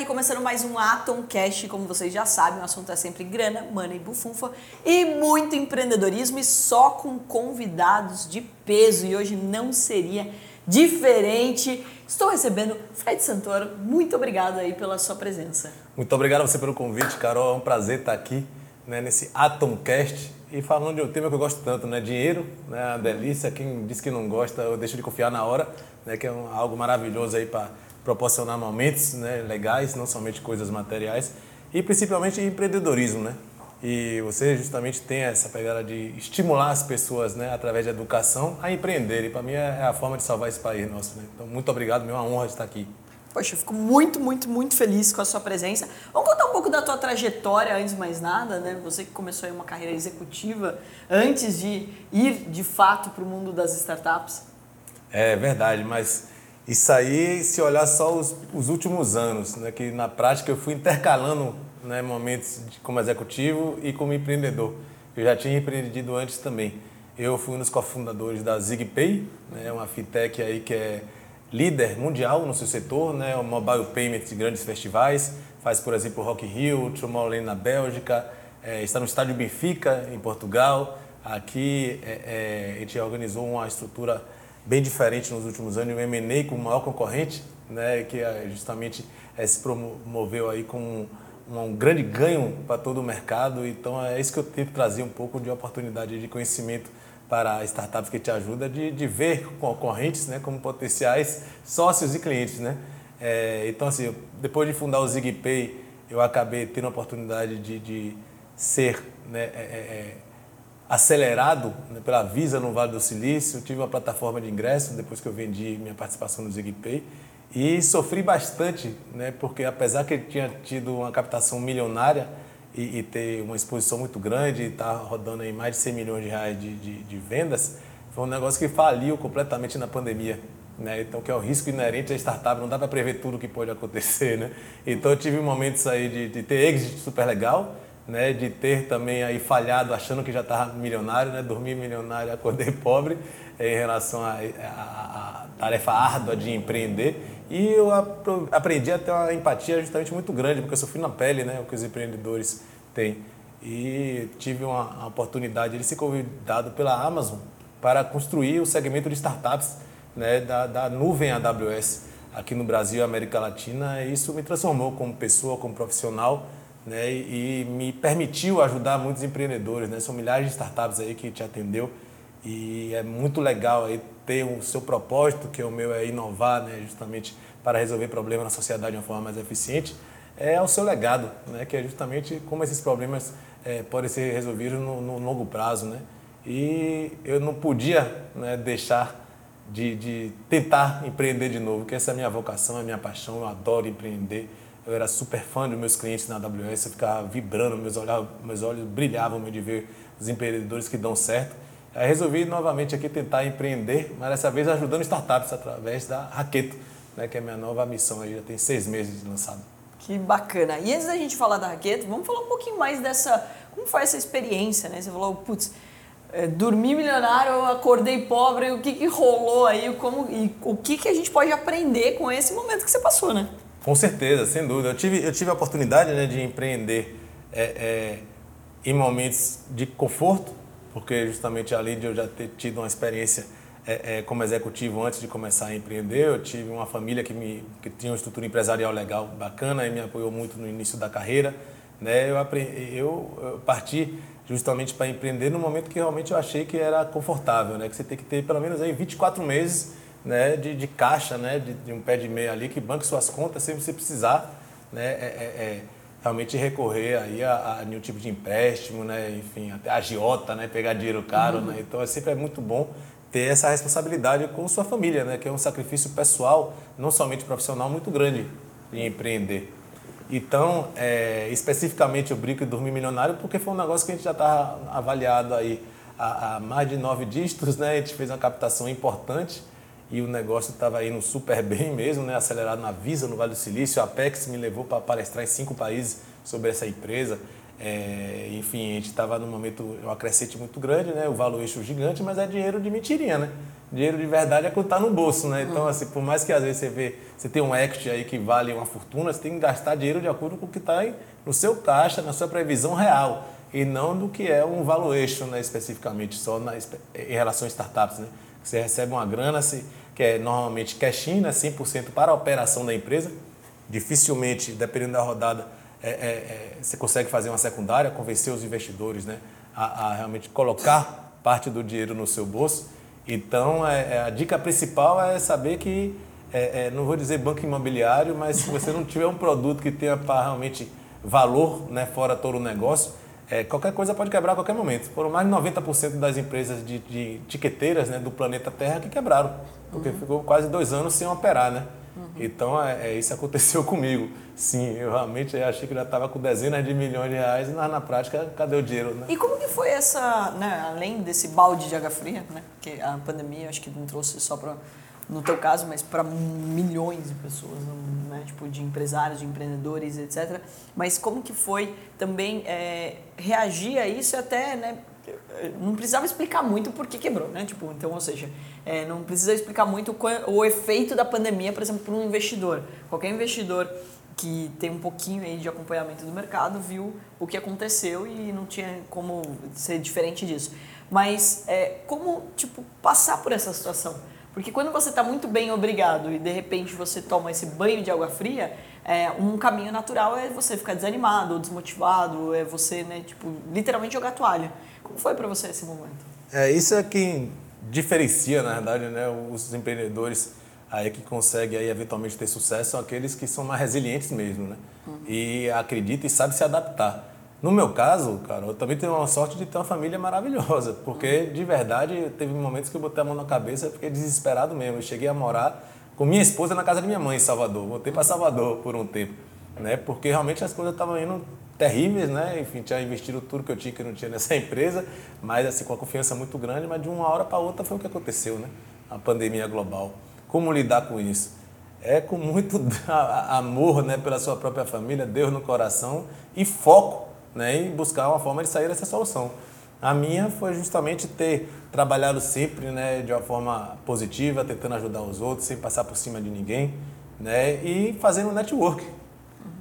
Aqui começando mais um Atom Cash, como vocês já sabem, o assunto é sempre grana, money, bufunfa e muito empreendedorismo e só com convidados de peso e hoje não seria diferente. Estou recebendo Fred Santoro, muito obrigado aí pela sua presença. Muito obrigado a você pelo convite, Carol, é um prazer estar aqui né, nesse Atomcast e falando de um tema que eu gosto tanto, né? Dinheiro, né? A delícia. Quem diz que não gosta, eu deixo de confiar na hora, né? Que é um, algo maravilhoso aí para proporcionar momentos né, legais, não somente coisas materiais, e principalmente empreendedorismo, né? E você justamente tem essa pegada de estimular as pessoas, né, através da educação, a empreender. E para mim é a forma de salvar esse país nosso. Né? Então, muito obrigado, é uma honra estar aqui. Poxa, eu fico muito, muito, muito feliz com a sua presença. Vamos contar um pouco da tua trajetória antes de mais nada, né? Você que começou aí uma carreira executiva antes de ir de fato para o mundo das startups. É verdade, mas isso aí, se olhar só os, os últimos anos, né? Que na prática eu fui intercalando né, momentos de, como executivo e como empreendedor. Eu já tinha empreendido antes também. Eu fui um dos cofundadores da ZigPay, né, uma fintech aí que é líder mundial no seu setor, né? o mobile payment de grandes festivais, faz, por exemplo, Rock in Rio, Tomorrowland na Bélgica, é, está no estádio Benfica, em Portugal. Aqui é, é, a gente organizou uma estrutura bem diferente nos últimos anos, o M&A com o maior concorrente, né? que é, justamente é, se promoveu aí com um, um grande ganho para todo o mercado. Então é isso que eu tento trazer um pouco de oportunidade de conhecimento para startups que te ajuda de, de ver concorrentes né, como potenciais sócios e clientes. Né? É, então, assim, depois de fundar o ZigPay, eu acabei tendo a oportunidade de, de ser né, é, é, é acelerado né, pela Visa no Vale do Silício. tive uma plataforma de ingresso depois que eu vendi minha participação no ZigPay. E sofri bastante, né, porque apesar que ele tinha tido uma captação milionária, e, e, ter uma exposição muito grande, estar tá rodando aí mais de 100 milhões de reais de, de, de, vendas, foi um negócio que faliu completamente na pandemia. Né? Então, que é o risco inerente à startup, não dá para prever tudo o que pode acontecer. Né? Então, eu tive momentos aí de, de ter exit super legal, né? de ter também aí falhado achando que já estava milionário, né? dormi milionário, acordei pobre em relação à tarefa árdua de empreender. E eu aprendi a ter uma empatia justamente muito grande, porque eu sofri na pele, né, o que os empreendedores têm. E tive uma, uma oportunidade de ser convidado pela Amazon para construir o segmento de startups né, da, da nuvem AWS aqui no Brasil e América Latina. E isso me transformou como pessoa, como profissional, né, e, me permitiu ajudar muitos empreendedores. Né? São milhares de startups aí que te atendeu e é muito legal aí ter o seu propósito, que é o meu é inovar, né, justamente para resolver problemas na sociedade de uma forma mais eficiente, é o seu legado, né, que é justamente como esses problemas é, podem ser resolvidos no, no, longo prazo. Né? E eu não podia né, deixar de, de, tentar empreender de novo, que essa é a minha vocação, é a minha paixão, eu adoro empreender. Eu era super fã dos meus clientes na AWS, eu ficava vibrando, meus olhos, meus olhos brilhavam de ver os empreendedores que dão certo. Aí resolvi novamente aqui tentar empreender, mas dessa vez ajudando startups através da Raqueto, né, que é a minha nova missão aí, já tem seis meses de lançado. Que bacana. E antes da gente falar da Raqueto, vamos falar um pouquinho mais dessa. Como foi essa experiência, né? Você falou, putz, é, dormi milionário, acordei pobre, o que, que rolou aí, como, e o que, que a gente pode aprender com esse momento que você passou, né? Com certeza, sem dúvida. Eu tive, eu tive a oportunidade né, de empreender é, é, em momentos de conforto, porque justamente além de eu já ter tido uma experiência é, é, como executivo antes de começar a empreender, eu tive uma família que, me, que tinha uma estrutura empresarial legal, bacana, e me apoiou muito no início da carreira. Né? Eu, aprendi, eu, eu parti justamente para empreender no momento que realmente eu achei que era confortável, né? que você tem que ter pelo menos aí 24 meses né, de, de caixa, né, de, de um pé de meia ali, que banque suas contas sempre você precisar. Né, é, é, é realmente recorrer aí a, a nenhum tipo de empréstimo, né? Enfim, até agiota, né? Pegar dinheiro caro, uhum. né? Então é sempre é muito bom ter essa responsabilidade com sua família, né? Que é um sacrifício pessoal, não somente profissional, muito grande de empreender. Então, é, especificamente eu brinco de dormir milionário porque foi um negócio que a gente já estava avaliado aí a, a mais de nove dígitos, né? A gente fez uma captação importante e o negócio estava indo super bem mesmo, né? acelerado na Visa, no Vale do Silício. A Apex me levou para palestrar em cinco países sobre essa empresa. É, enfim, a gente estava num momento, um acrescente muito grande, né? O valor eixo gigante, mas é dinheiro de mentirinha, né? Dinheiro de verdade é quando está no bolso, né? Então, assim, por mais que às vezes você vê, você tem um equity aí que vale uma fortuna, você tem que gastar dinheiro de acordo com o que está no seu caixa, na sua previsão real, e não do que é um valuation, né? Especificamente, só na, em relação a startups, né? Você recebe uma grana, que é normalmente cash-in, né? 100% para a operação da empresa. Dificilmente, dependendo da rodada, é, é, é, você consegue fazer uma secundária, convencer os investidores né, a, a realmente colocar parte do dinheiro no seu bolso. Então, é, é a dica principal é saber que, é, é, não vou dizer banco imobiliário, mas se você não tiver um produto que tenha realmente valor né, fora todo o negócio, qualquer coisa pode quebrar a qualquer momento. Foram mais de 90% das empresas de, de tiqueteiras né, do planeta Terra que quebraram, porque uhum. ficou quase dois anos sem operar. Né? Uhum. Então, é, é, isso aconteceu comigo. Sim, eu realmente achei que já estava com dezenas de milhões de reais, mas na prática, cadê o dinheiro? Né? E como que foi essa, né, além desse balde de água fria, né, que a pandemia acho que não trouxe só para, no teu caso, mas para milhões de pessoas, né, tipo de empresários, de empreendedores, etc. Mas como que foi também é, reagir a isso até, né, não precisava explicar muito por que quebrou, né? Tipo, então, ou seja, é, não precisa explicar muito o, o efeito da pandemia, por exemplo, para um investidor. Qualquer investidor que tem um pouquinho aí de acompanhamento do mercado viu o que aconteceu e não tinha como ser diferente disso. Mas é, como tipo passar por essa situação? Porque quando você está muito bem obrigado e de repente você toma esse banho de água fria, é, um caminho natural é você ficar desanimado ou desmotivado, é você, né, tipo, literalmente jogar toalha. Como foi para você esse momento? É, isso é que diferencia, na verdade, né, os empreendedores aí que conseguem aí eventualmente ter sucesso são aqueles que são mais resilientes mesmo, né? Uhum. E acreditam e sabem se adaptar. No meu caso, cara, eu também tenho uma sorte de ter uma família maravilhosa, porque de verdade teve momentos que eu botei a mão na cabeça e fiquei desesperado mesmo. Eu cheguei a morar com minha esposa na casa de minha mãe em Salvador. Voltei para Salvador por um tempo, né? Porque realmente as coisas estavam indo terríveis, né? Enfim, tinha investido tudo que eu tinha que não tinha nessa empresa, mas assim com a confiança muito grande, mas de uma hora para outra foi o que aconteceu, né? A pandemia global. Como lidar com isso? É com muito amor, né, pela sua própria família, Deus no coração e foco, né, em buscar uma forma de sair dessa solução. A minha foi justamente ter trabalhado sempre, né, de uma forma positiva, tentando ajudar os outros, sem passar por cima de ninguém, né, e fazendo network,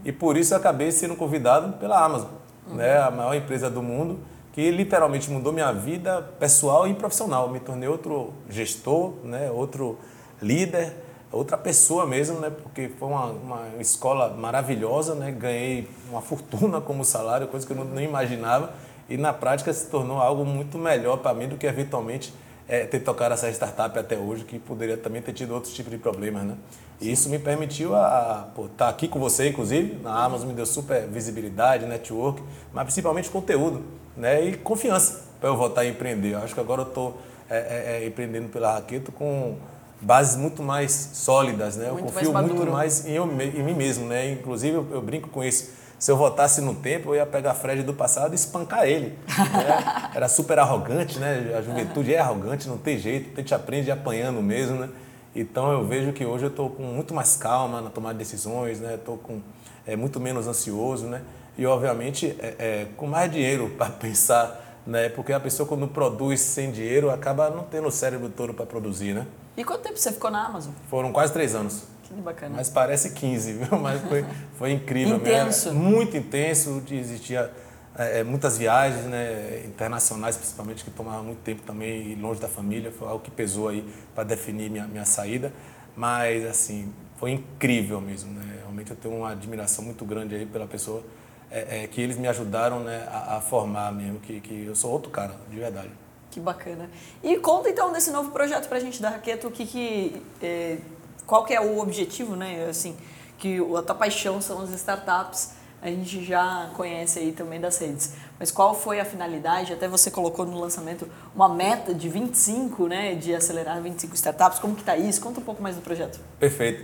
e por isso eu acabei sendo convidado pela Amazon, uhum. né, a maior empresa do mundo, que literalmente mudou minha vida pessoal e profissional. Me tornei outro gestor, né, outro líder, outra pessoa mesmo, né, porque foi uma, uma escola maravilhosa, né, ganhei uma fortuna como salário, coisa que eu não, imaginava, e na prática se tornou algo muito melhor para mim do que eventualmente é, ter tocado essa startup até hoje, que poderia também ter tido outros tipos de problemas, né? E isso me permitiu a, estar tá aqui com você, inclusive, na Amazon me deu super visibilidade, network, mas principalmente conteúdo, né? E confiança para eu voltar a empreender. Eu acho que agora eu estou é, é, é, empreendendo pela Raqueto com bases muito mais sólidas, né? Muito eu confio mais muito mais em, eu, em mim mesmo, né? Inclusive eu, eu brinco com isso se eu voltasse no tempo, eu ia pegar Fred do passado e espancar ele. Né? Era super arrogante, né? A juventude é arrogante, não tem jeito, a gente aprende apanhando mesmo, né? Então eu vejo que hoje eu estou com muito mais calma na tomada de decisões, né? Estou com é, muito menos ansioso, né? E obviamente é, é, com mais dinheiro para pensar, né? Porque a pessoa quando produz sem dinheiro acaba não tendo o cérebro todo para produzir, né? E quanto tempo você ficou na Amazon? Foram quase três anos. Que bacana. Mas parece 15, viu? Mas foi, foi incrível. intenso. Mesmo. Muito intenso. Existia é, é, muitas viagens né, internacionais, principalmente, que tomavam muito tempo também longe da família. Foi algo que pesou aí para definir minha, minha saída. Mas, assim, foi incrível mesmo. Né? Realmente eu tenho uma admiração muito grande aí pela pessoa é, é, que eles me ajudaram né, a, a, formar mesmo, que, que eu sou outro cara, de verdade. Que bacana. E conta então desse novo projeto para a gente da Raqueta, o que, que é, qual que é o objetivo, né? Assim, que a tua paixão são as startups, a gente já conhece aí também das redes. Mas qual foi a finalidade? Até você colocou no lançamento uma meta de 25, né? De acelerar 25 startups. Como que está isso? Conta um pouco mais do projeto. Perfeito.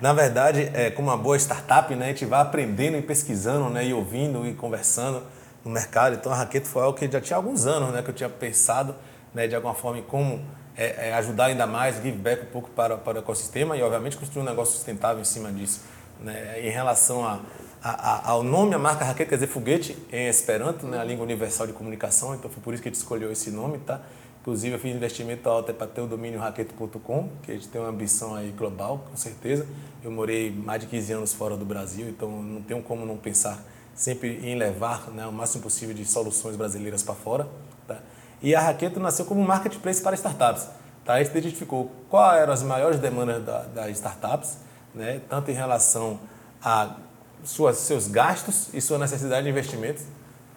Na verdade, é, como uma boa startup, né, a gente vai aprendendo e pesquisando, né, e ouvindo e conversando no mercado. Então, a Raquete foi algo que já tinha alguns anos, né, que eu tinha pensado, né, de alguma forma, em como é, é ajudar ainda mais, give back um pouco para, para o ecossistema e, obviamente, construir um negócio sustentável em cima disso. Né? Em relação a, a, a, ao nome, a marca Raquete quer dizer foguete em Esperanto, né, a língua universal de comunicação, então foi por isso que a gente escolheu esse nome, tá? Inclusive eu fiz investimento alto para ter o domínio raquete.com, que a gente tem uma ambição aí global, com certeza. Eu morei mais de 15 anos fora do Brasil, então não tenho como não pensar sempre em levar né, o máximo possível de soluções brasileiras para fora. Tá? E a Raquete nasceu como marketplace para startups. Tá? A gente identificou quais eram as maiores demandas das da startups, né? tanto em relação a suas, seus gastos e sua necessidade de investimentos,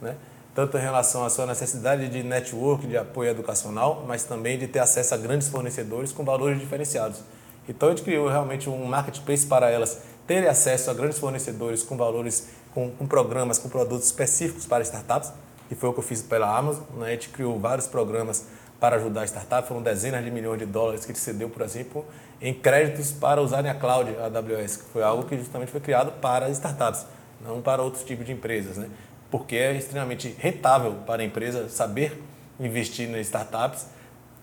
né? tanto em relação à sua necessidade de network, de apoio educacional, mas também de ter acesso a grandes fornecedores com valores diferenciados. Então a gente criou realmente um marketplace para elas terem acesso a grandes fornecedores com valores, com, com programas, com produtos específicos para startups, e foi o que eu fiz pela Amazon. Né? A gente criou vários programas para ajudar a startup, foram dezenas de milhões de dólares que a gente cedeu, por exemplo, em créditos para usarem a cloud, AWS, que foi algo que justamente foi criado para startups, não para outros tipos de empresas, né? porque é extremamente rentável para a empresa saber investir nas startups,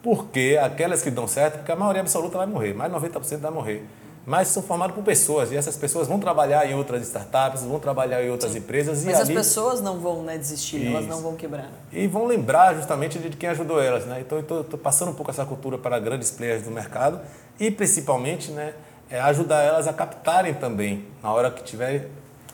porque aquelas que dão certo, porque a maioria absoluta vai morrer, mais de 90% vai morrer mas são formados por pessoas e essas pessoas vão trabalhar em outras startups, vão trabalhar em outras Sim. empresas. Mas e as ali... pessoas não vão né, desistir, Isso. elas não vão quebrar. E vão lembrar justamente de quem ajudou elas. Né? Então, estou passando um pouco essa cultura para grandes players do mercado e, principalmente, né, é ajudar elas a captarem também, na hora que tiver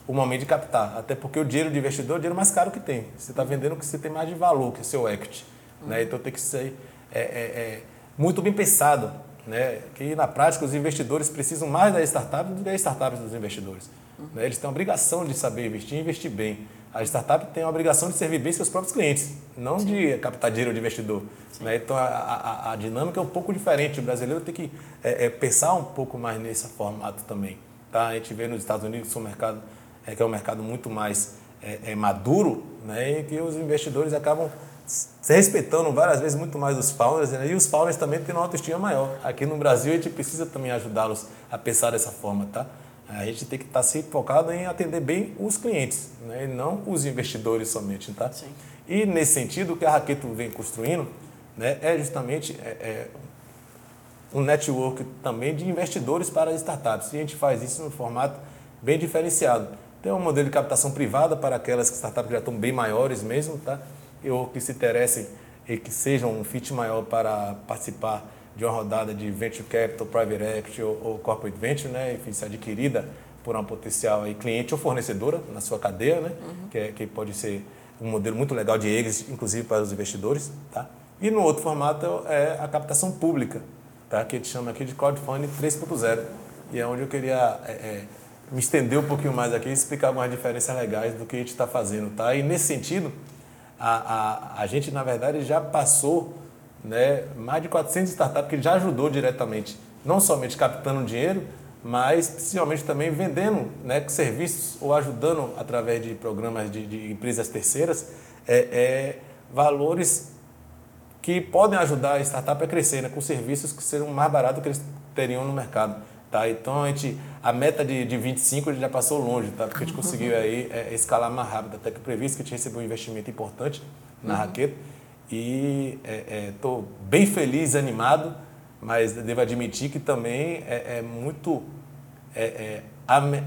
o momento de captar. Até porque o dinheiro de investidor é o dinheiro mais caro que tem. Você está vendendo o que você tem mais de valor, que é o seu equity. Uhum. Né? Então, tem que ser é, é, é muito bem pensado né, que na prática os investidores precisam mais das startups do que as startups dos investidores. Uhum. Né, eles têm a obrigação de saber investir e investir bem. A startup tem a obrigação de servir bem seus próprios clientes, não Sim. de captar dinheiro de investidor. Né? Então a, a, a, dinâmica é um pouco diferente. O brasileiro tem que é, é, pensar um pouco mais nesse formato também. Tá? A gente vê nos Estados Unidos um mercado, é, que é um mercado muito mais é, é maduro né? e que os investidores acabam se respeitando várias vezes muito mais os founders, né? e os founders também têm uma autoestima maior. Aqui no Brasil a gente precisa também ajudá-los a pensar dessa forma, tá? A gente tem que estar sempre focado em atender bem os clientes, né? e não os investidores somente, tá? Sim. E nesse sentido, o que a Raqueto vem construindo né, é justamente é, é um network também de investidores para as startups. E a gente faz isso no formato bem diferenciado. Tem um modelo de captação privada para aquelas startups que já estão bem maiores mesmo, tá? Ou que se interessem e que sejam um fit maior para participar de uma rodada de venture capital, private equity ou, ou corporate venture, né, enfim, se adquirida por uma potencial aí, cliente ou fornecedora na sua cadeia, né, uhum. que, é, que pode ser um modelo muito legal de exit, inclusive para os investidores, tá? E no outro formato é a captação pública, tá? Que a gente chama aqui de crowdfunding 3.0 e é onde eu queria é, é, me estender um pouquinho mais aqui e explicar algumas diferenças legais do que a gente está fazendo, tá? E nesse sentido, a, a, a gente, na verdade, já passou né, mais de 400 startups que já ajudou diretamente, não somente captando dinheiro, mas principalmente também vendendo né, serviços ou ajudando através de programas de, de empresas terceiras é, é, valores que podem ajudar a startup a crescer né, com serviços que serão mais baratos que eles teriam no mercado. Tá? Então a, gente, a meta de, de 25 a gente já passou longe, tá? porque a gente conseguiu aí é, escalar mais rápido, até que previsto que a gente recebeu um investimento importante na uhum. Raqueta. E estou é, é, bem feliz, animado, mas devo admitir que também é, é muito é, é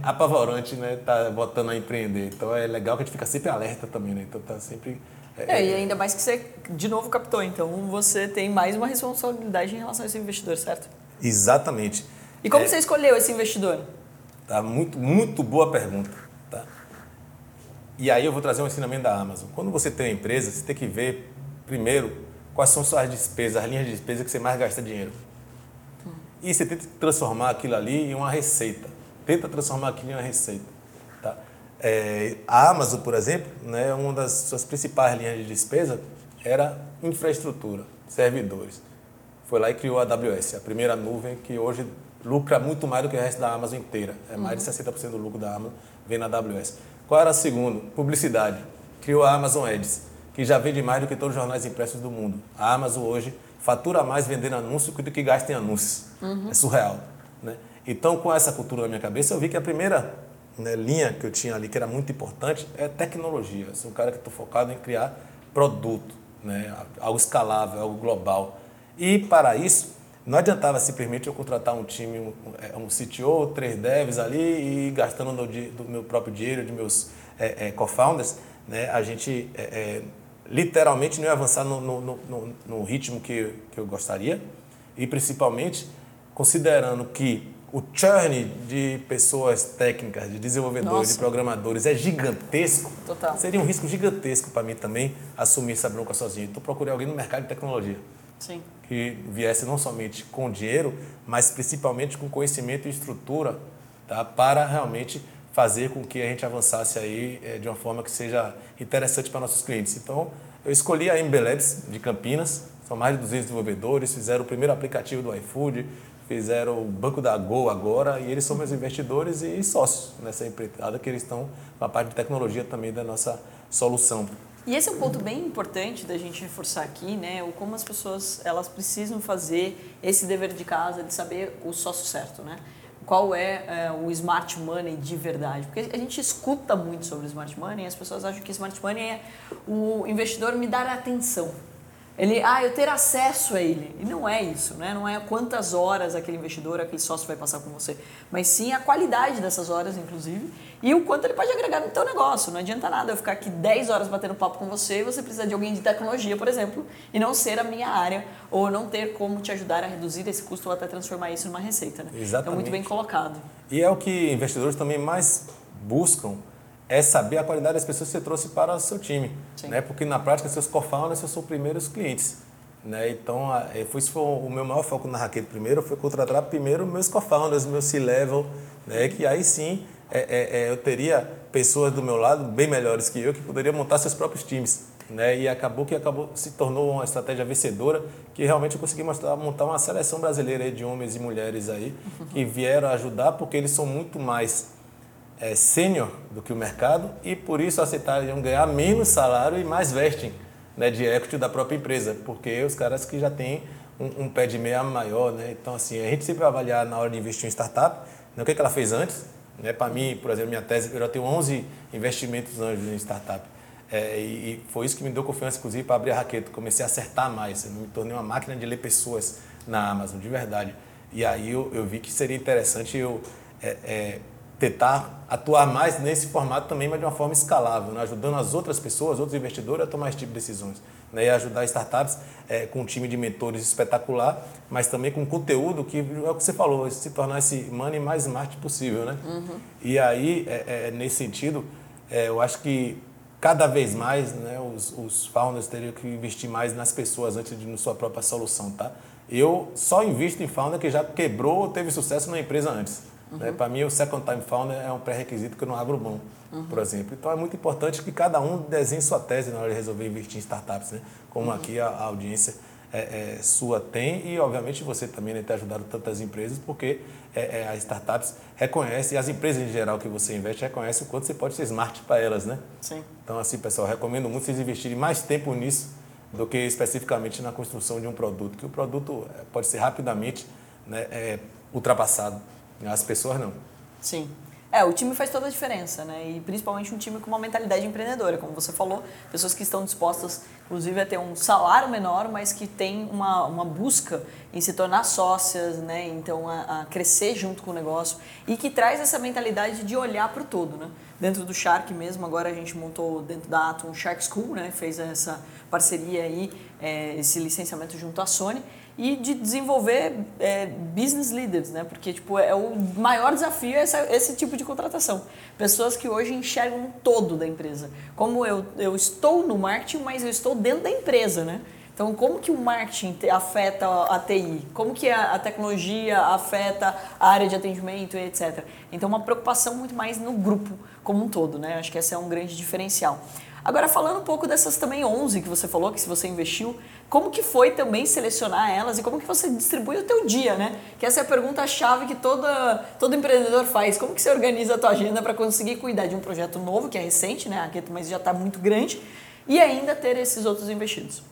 apavorante né? Tá botando a empreender. Então é legal que a gente fica sempre alerta também, né? Então tá sempre. É, é, e ainda mais que você, de novo, captou. Então você tem mais uma responsabilidade em relação a esse investidor, certo? Exatamente. E como é, você escolheu esse investidor? Tá muito, muito boa pergunta. Tá? E aí eu vou trazer um ensinamento da Amazon. Quando você tem uma empresa, você tem que ver primeiro quais são suas despesas, as linhas de despesa que você mais gasta dinheiro. Hum. E você tenta transformar aquilo ali em uma receita. Tenta transformar aquilo em uma receita. Tá? É, a Amazon, por exemplo, né, uma das suas principais linhas de despesa era infraestrutura, servidores. Foi lá e criou a AWS, a primeira nuvem que hoje lucra muito mais do que o resto da Amazon inteira. É mais de 60% uhum. do lucro da Amazon vem na AWS. Qual era a segunda? Publicidade. Criou a Amazon Ads, que já vende mais do que todos os jornais impressos do mundo. A Amazon hoje fatura mais vendendo anúncio do que gasta em anúncios. Uhum. É surreal. Né? Então, com essa cultura na minha cabeça, eu vi que a primeira né, linha que eu tinha ali, que era muito importante, é tecnologia. Eu sou um cara que estou focado em criar produto, né, algo escalável, algo global. E, para isso, não adiantava simplesmente eu contratar um time, um, um CTO, três devs ali e gastando do, do meu próprio dinheiro, de meus é, é, co-founders, né? a gente é, é literalmente não ia avançar no, no, no, no ritmo que, que eu gostaria e principalmente considerando que o churn de pessoas técnicas, de desenvolvedores, Nossa. de programadores é gigantesco. Total. Seria um risco gigantesco para mim também assumir essa bronca sozinho. Então procurei alguém no mercado de tecnologia. Sim. Que viesse não somente com dinheiro, mas principalmente com conhecimento e estrutura tá? para realmente fazer com que a gente avançasse aí é, de uma forma que seja interessante para nossos clientes. Então, eu escolhi a MB Labs de Campinas, são mais de 200 desenvolvedores, fizeram o primeiro aplicativo do iFood, fizeram o banco da Go agora e eles são meus investidores e sócios nessa empreitada que eles estão com a parte de tecnologia também da nossa solução. E esse é um ponto bem importante da gente reforçar aqui, né? O como as pessoas elas precisam fazer esse dever de casa de saber o sócio certo, né? Qual é, é o smart money de verdade? Porque a gente escuta muito sobre smart money e as pessoas acham que smart money é o investidor me dar atenção. Ele, ah, eu ter acesso a ele. E não é isso, né? Não é quantas horas aquele investidor, aquele sócio vai passar com você, mas sim a qualidade dessas horas, inclusive, e o quanto ele pode agregar no teu negócio. Não adianta nada eu ficar aqui 10 horas batendo papo com você e você precisa de alguém de tecnologia, por exemplo, e não ser a minha área, ou não ter como te ajudar a reduzir esse custo ou até transformar isso numa receita, né? Exatamente. Então, muito bem colocado. E é o que investidores também mais buscam é saber a qualidade das pessoas que você trouxe para o seu time. Né? Porque na prática, seus co-founders são seus primeiros clientes. Né? Então, foi, isso foi o meu maior foco na Raquel primeiro, foi contratar primeiro meus co-founders, meu C-level, né? que aí sim é, é, é, eu teria pessoas do meu lado bem melhores que eu que poderiam montar seus próprios times. Né? E acabou que acabou, se tornou uma estratégia vencedora que realmente eu consegui mostrar, montar uma seleção brasileira de homens e mulheres aí que vieram ajudar porque eles são muito mais é, sênior do que o mercado e por isso aceitariam ganhar menos salário e mais vesting né, de equity da própria empresa, porque os caras que já têm um, um pé de meia maior, né? Então, assim, a gente sempre vai avaliar na hora de investir em startup, né, o que, é que ela fez antes. Né? Para mim, por exemplo, minha tese, eu já tenho 11 investimentos anjos em startup. É, e, foi isso que me deu confiança, inclusive, para abrir a raqueta. Comecei a acertar mais, eu me tornei uma máquina de ler pessoas na Amazon, de verdade. E aí eu, eu vi que seria interessante eu é, é, tentar atuar mais nesse formato também, mas de uma forma escalável, né? ajudando as outras pessoas, outros investidores a tomar esse tipo de decisões. Né? E ajudar startups é, com um time de mentores espetacular, mas também com conteúdo que é o que você falou, se tornar esse money mais smart possível. Né? Uhum. E aí, é, é, nesse sentido, é, eu acho que cada vez mais né, os, os founders teriam que investir mais nas pessoas antes de na sua própria solução. Tá? Eu só invisto em founder que já quebrou ou teve sucesso na empresa antes. Uhum. Né? Para mim, o Second Time Founder é um pré-requisito que eu não abro mão, uhum. por exemplo. Então, é muito importante que cada um desenhe sua tese na hora de resolver investir em startups, né? como uhum. aqui a, a audiência é, é, sua tem e, obviamente, você também né, ter ajudado tantas empresas, porque é, é, as startups reconhecem, e as empresas em geral que você investe reconhecem o quanto você pode ser smart para elas, né? Sim. Então, assim, pessoal, recomendo muito vocês investirem mais tempo nisso do que especificamente na construção de um produto, que o produto é, pode ser rapidamente né, é, ultrapassado. As pessoas não. Sim. É, o time faz toda a diferença, né? E principalmente um time com uma mentalidade empreendedora, como você falou, pessoas que estão dispostas, inclusive, a ter um salário menor, mas que tem uma, uma busca em se tornar sócias, né? Então, a, a crescer junto com o negócio e que traz essa mentalidade de olhar para o todo, né? Dentro do Shark mesmo, agora a gente montou dentro da Atom Shark School, né? Fez essa parceria aí, é, esse licenciamento junto à Sony e de desenvolver é, business leaders, né? Porque tipo é o maior desafio é esse tipo de contratação. Pessoas que hoje enxergam todo da empresa. Como eu, eu estou no marketing, mas eu estou dentro da empresa, né? Então, como que o marketing afeta a TI? Como que a, tecnologia afeta a área de atendimento etc. Então, uma preocupação muito mais no grupo como um todo, né? Acho que esse é um grande diferencial. Agora, falando um pouco dessas também 11 que você falou, que se você investiu, como que foi também selecionar elas e como que você distribui o teu dia, né? Que essa é a pergunta-chave que toda, todo empreendedor faz. Como que você organiza a tua agenda para conseguir cuidar de um projeto novo, que é recente, né? Mas já está muito grande, e ainda ter esses outros investidos?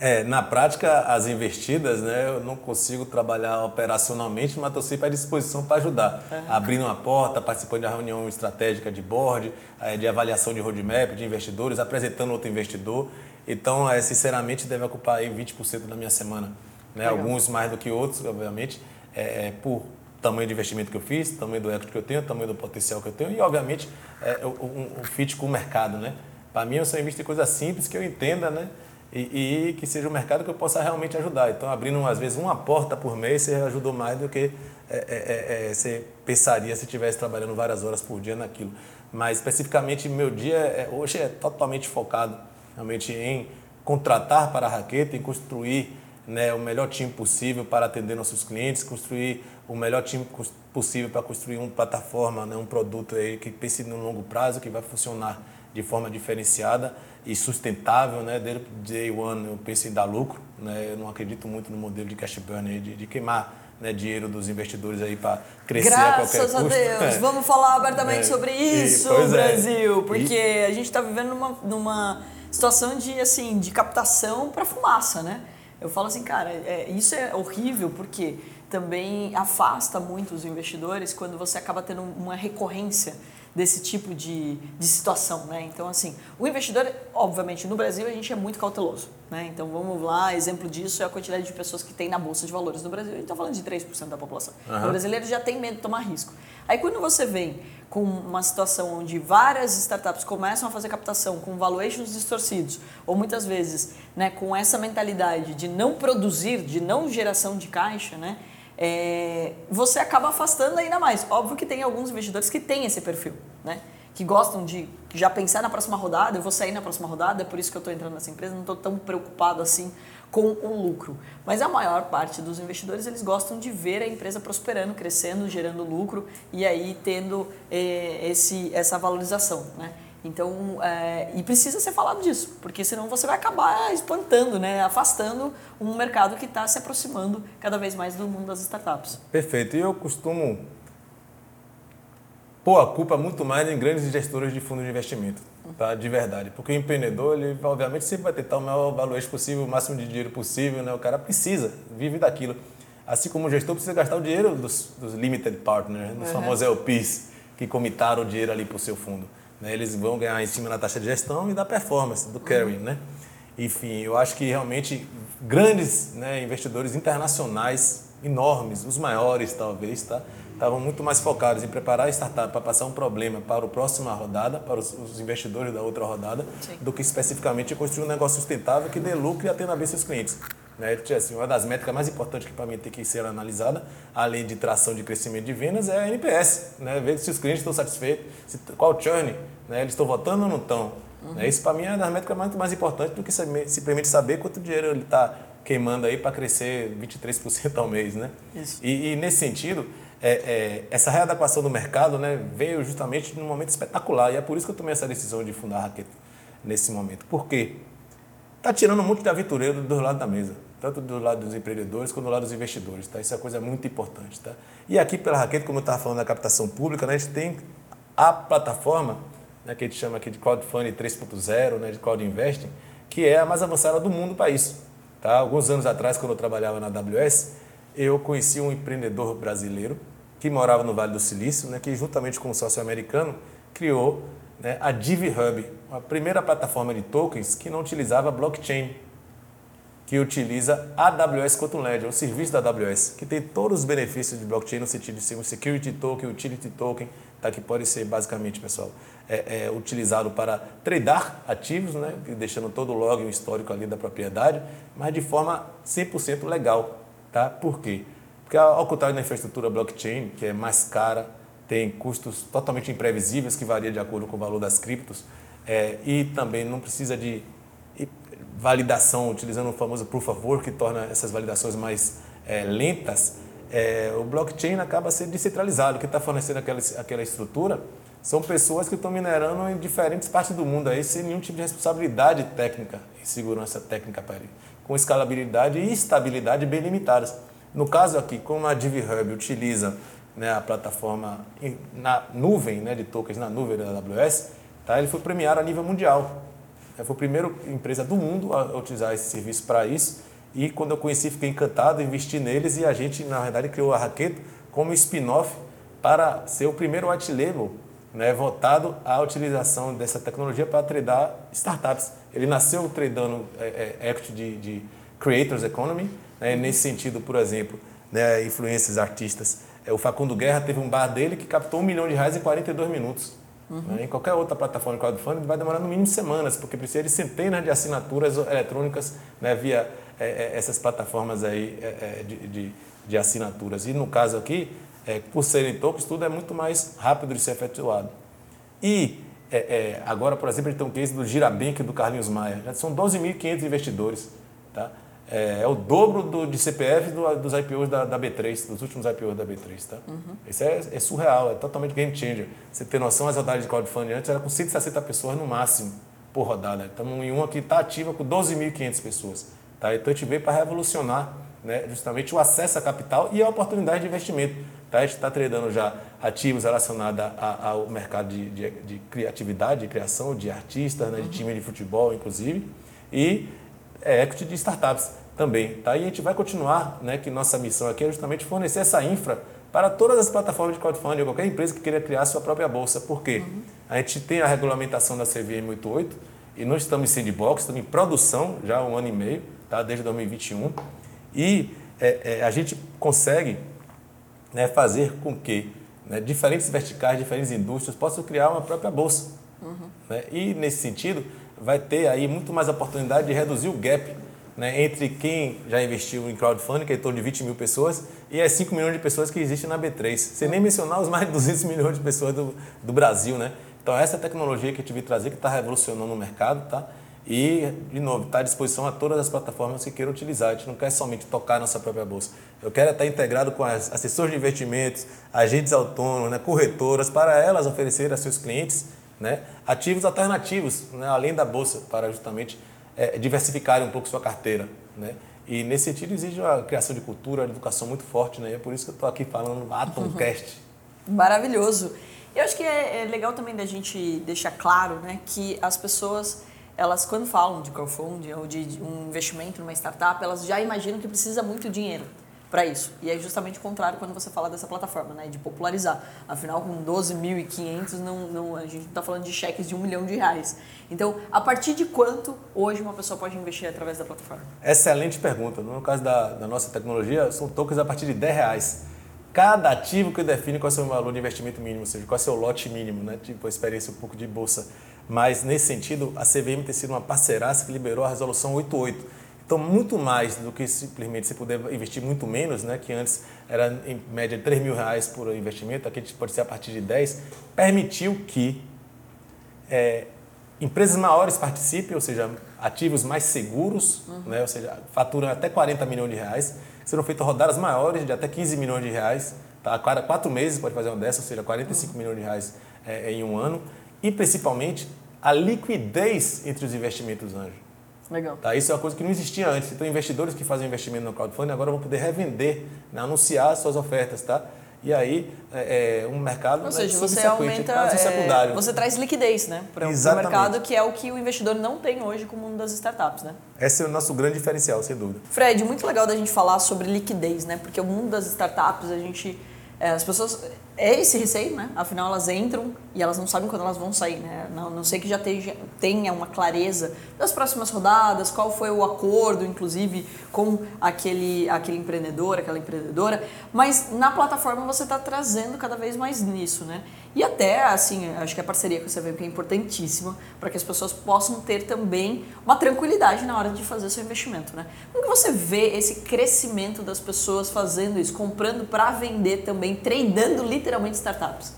É, na prática, as investidas, né, eu não consigo trabalhar operacionalmente, mas estou sempre à disposição para ajudar. Uhum. Abrindo uma porta, participando da reunião estratégica de board, é, de avaliação de roadmap, de investidores, apresentando outro investidor. Então, é, sinceramente, deve ocupar aí 20% da minha semana né? alguns mais do que outros, obviamente, é, é, por tamanho de investimento que eu fiz, tamanho do equity que eu tenho, tamanho do potencial que eu tenho e, obviamente, é, o, um, um fit com o mercado. Né? Para mim, eu só invisto em coisas simples que eu entenda né? E, e, que seja um mercado que eu possa realmente ajudar. Então, abrindo, às vezes, uma porta por mês, você ajudou mais do que é, é, é, é você pensaria se estivesse trabalhando várias horas por dia naquilo. Mas, especificamente, meu dia é, hoje é totalmente focado realmente em contratar para a Raqueta, em construir né, o melhor time possível para atender nossos clientes, construir o melhor time possível para construir uma plataforma, né, um produto aí que pense no longo prazo, que vai funcionar de forma diferenciada e sustentável, né? Desde day one eu penso em dar lucro, né? Eu não acredito muito no modelo de cash burn aí, de, de queimar né, dinheiro dos investidores aí para crescer Graças a qualquer custo. Graças a Deus. É. Vamos falar abertamente é. sobre isso, e, é. Brasil, porque e... a gente está vivendo numa, numa situação de assim de captação para fumaça, né? Eu falo assim, cara, é, isso é horrível porque também afasta muito os investidores quando você acaba tendo uma recorrência desse tipo de, de situação, né? Então, assim, o investidor, obviamente, no Brasil a gente é muito cauteloso, né? Então, vamos lá, exemplo disso é a quantidade de pessoas que tem na Bolsa de Valores no Brasil. A gente está falando de 3% da população. Uhum. O brasileiro já tem medo de tomar risco. Aí, quando você vem com uma situação onde várias startups começam a fazer captação com valuations distorcidos, ou muitas vezes né, com essa mentalidade de não produzir, de não geração de caixa, né? É, você acaba afastando ainda mais. Óbvio que tem alguns investidores que têm esse perfil, né? que gostam de já pensar na próxima rodada, eu vou sair na próxima rodada, é por isso que eu estou entrando nessa empresa, não estou tão preocupado assim com o lucro. Mas a maior parte dos investidores, eles gostam de ver a empresa prosperando, crescendo, gerando lucro e aí tendo é, esse, essa valorização. Né? Então, é, e precisa ser falado disso, porque senão você vai acabar espantando, né, afastando um mercado que está se aproximando cada vez mais do mundo das startups. Perfeito. E eu costumo pôr a culpa muito mais em grandes gestores de fundos de investimento, tá? de verdade. Porque o empreendedor, ele obviamente sempre vai tentar o maior valor possível, o máximo de dinheiro possível, né? o cara precisa, vive daquilo. Assim como o gestor precisa gastar o dinheiro dos, dos limited partners, dos uhum. famosos LPs, que comitaram o dinheiro ali para o seu fundo. Né? Eles vão ganhar em cima da taxa de gestão e da performance, do carry. Uhum. Né? Enfim, eu acho que realmente grandes né, investidores internacionais, enormes, os maiores talvez, tá? estavam muito mais focados em preparar a startup para passar um problema para a próxima rodada, para os, os investidores da outra rodada, Sim. do que especificamente construir um negócio sustentável que dê lucro e atenda bem seus clientes. Né? Assim, uma das métricas mais importantes que para mim tem que ser analisada, além de tração de crescimento de vendas, é a NPS. Né? Ver se os clientes estão satisfeitos, se, qual o churn, né? eles estão votando ou não estão. Uhum. Né? Isso para mim é uma das métricas muito mais importantes do que simplesmente saber quanto dinheiro ele está queimando aí para crescer 23% ao mês. Né? E, e nesse sentido, é, é, essa readequação do mercado né, veio justamente num momento espetacular. E é por isso que eu tomei essa decisão de fundar a Raqueta nesse momento. Por quê? Está tirando muito de aventureiro do lado da mesa tanto do lado dos empreendedores quanto do lado dos investidores. Tá? Isso é uma coisa muito importante. Tá? E aqui pela Raquete, como eu estava falando da captação pública, né, a gente tem a plataforma, né, que a gente chama aqui de Crowdfunding 3.0, né, de Crowd Investing, que é a mais avançada do mundo para isso. Tá? Alguns anos atrás, quando eu trabalhava na AWS, eu conheci um empreendedor brasileiro que morava no Vale do Silício, né, que juntamente com um sócio americano criou né, a DivHub, a primeira plataforma de tokens que não utilizava blockchain que utiliza a AWS Quantum o serviço da AWS, que tem todos os benefícios de blockchain no sentido de ser um security token, utility token, tá? que pode ser basicamente, pessoal, é, é, utilizado para tradar ativos, né? deixando todo o log, o histórico ali da propriedade, mas de forma 100% legal. Tá? Por quê? Porque ao contrário da infraestrutura blockchain, que é mais cara, tem custos totalmente imprevisíveis que varia de acordo com o valor das criptos, é, e também não precisa de validação, utilizando o famoso of work, que torna essas validações mais é, lentas, é, o blockchain acaba sendo descentralizado. Quem está fornecendo aquela, aquela estrutura são pessoas que estão minerando em diferentes partes do mundo, aí, sem nenhum tipo de responsabilidade técnica e segurança técnica para ele, com escalabilidade e estabilidade bem limitadas. No caso aqui, como a DivHub utiliza né, a plataforma na nuvem né, de tokens na nuvem da AWS, tá, ele foi premiado a nível mundial. Foi a primeira empresa do mundo a utilizar esse serviço para isso. E quando eu conheci, fiquei encantado, investi neles e a gente, na verdade, criou a Raqueto como spin-off para ser o primeiro white label né, voltado à utilização dessa tecnologia para tradar startups. Ele nasceu tradando é, é, equity de, de Creators Economy, Né? Nesse sentido, por exemplo, né, influências artistas. É, o Facundo Guerra teve um bar dele que captou um milhão de reais em 42 minutos. Uhum. Né? Em qualquer outra plataforma de crowdfunding vai demorar no mínimo semanas, porque precisa de centenas de assinaturas eletrônicas né, via é, é, essas plataformas aí é, é de, de, de, assinaturas. E no caso aqui, é, por serem tokens, tudo é muito mais rápido de ser efetuado. E é, agora, por exemplo, gente tem um case do Girabank do Carlinhos Maia. Já são 12.500 investidores. Tá? É, é o dobro do, de CPF do, dos IPOs da, da, B3, dos últimos IPOs da B3, tá? Uhum. Isso é, é, surreal, é totalmente game changer. Você tem noção, as rodadas de crowdfunding antes era com 160 pessoas no máximo por rodada. Estamos em uma que está ativa com 12.500 pessoas. Tá? Então a gente veio para revolucionar né, justamente o acesso a capital e a oportunidade de investimento. Tá? A gente está tradando já ativos relacionados ao mercado de, de, de, criatividade, de criação, de artistas, né, de time de futebol, inclusive, e é equity de startups também. Tá? E a gente vai continuar, né, que nossa missão aqui é justamente fornecer essa infra para todas as plataformas de crowdfunding, qualquer empresa que queira criar sua própria bolsa. Por quê? Uhum. A gente tem a regulamentação da CVM 88 e nós estamos em sandbox, estamos em produção já há um ano e meio, tá? desde 2021. E é, é, a gente consegue né, fazer com que né, diferentes verticais, diferentes indústrias possam criar uma própria bolsa. Uhum. Né? E, nesse sentido, vai ter aí muito mais oportunidade de reduzir o gap né, entre quem já investiu em crowdfunding, que é em torno de 20 mil pessoas, e as 5 milhões de pessoas que existem na B3. Sem nem mencionar os mais de 200 milhões de pessoas do, do Brasil. Né? Então, essa tecnologia que eu tive trazer, que está revolucionando o mercado, tá? E, de novo, está à disposição a todas as plataformas que queiram utilizar. A gente não quer somente tocar nossa própria bolsa. Eu quero estar integrado com as assessores de investimentos, agentes autônomos, né, corretoras, para elas oferecerem a seus clientes né, ativos alternativos, né, além da bolsa, para justamente é, diversificarem um pouco sua carteira. Né? E nesse sentido exige uma criação de cultura, uma educação muito forte, né? É por isso que eu estou aqui falando Atomcast. Maravilhoso. Eu acho que é, é, legal também da gente deixar claro, né, que as pessoas elas quando falam de crowdfunding ou de um investimento numa startup, elas já imaginam que precisa muito dinheiro para isso. E é justamente o contrário quando você fala dessa plataforma, né? De popularizar. Afinal, com 12.500, não, não, a gente não está falando de cheques de um milhão de reais. Então, a partir de quanto hoje uma pessoa pode investir através da plataforma? Excelente pergunta. No caso da, da nossa tecnologia, são tokens a partir de 10 reais. Cada ativo que define qual é o seu valor de investimento mínimo, ou seja, qual é o seu lote mínimo, né? Tipo, a experiência um pouco de bolsa. Mas, nesse sentido, a CVM tem sido uma parceiraça que liberou a resolução 88 então, muito mais do que simplesmente você puder investir muito menos, né, que antes era em média 3 mil reais por investimento, aqui pode ser a partir de 10, permitiu que é, empresas maiores participem, ou seja, ativos mais seguros, uhum. né, ou seja, faturam até 40 milhões de reais, serão feitas rodadas maiores de até 15 milhões de reais, tá? a cada quatro meses pode fazer uma dessa, ou seja, 45 uhum. milhões de reais é, em um ano, e principalmente a liquidez entre os investimentos anjos. Legal. Tá? Isso é uma coisa que não existia antes. Então, investidores que fazem investimento no crowdfunding agora vão poder revender, né? anunciar suas ofertas, tá? E aí, é, é um mercado Ou seja, você aumenta, é, secundário. Você traz liquidez né, para o mercado, que é o que o investidor não tem hoje com o mundo das startups. Né? Esse é o nosso grande diferencial, sem dúvida. Fred, muito legal da gente falar sobre liquidez, né? porque o mundo das startups, a gente, é, as pessoas é esse receio, né? Afinal, elas entram e elas não sabem quando elas vão sair, né? Não, não sei que já tenha, uma clareza das próximas rodadas, qual foi o acordo, inclusive, com aquele, aquele empreendedor, aquela empreendedora, mas na plataforma você está trazendo cada vez mais nisso, né? E até, assim, acho que a parceria com a CVM é importantíssima para que as pessoas possam ter também uma tranquilidade na hora de fazer seu investimento, né? Como que você vê esse crescimento das pessoas fazendo isso, comprando para vender também, treinando literalmente startups?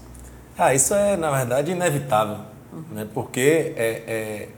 Ah, isso é, na verdade, inevitável, uhum. né? Porque é, é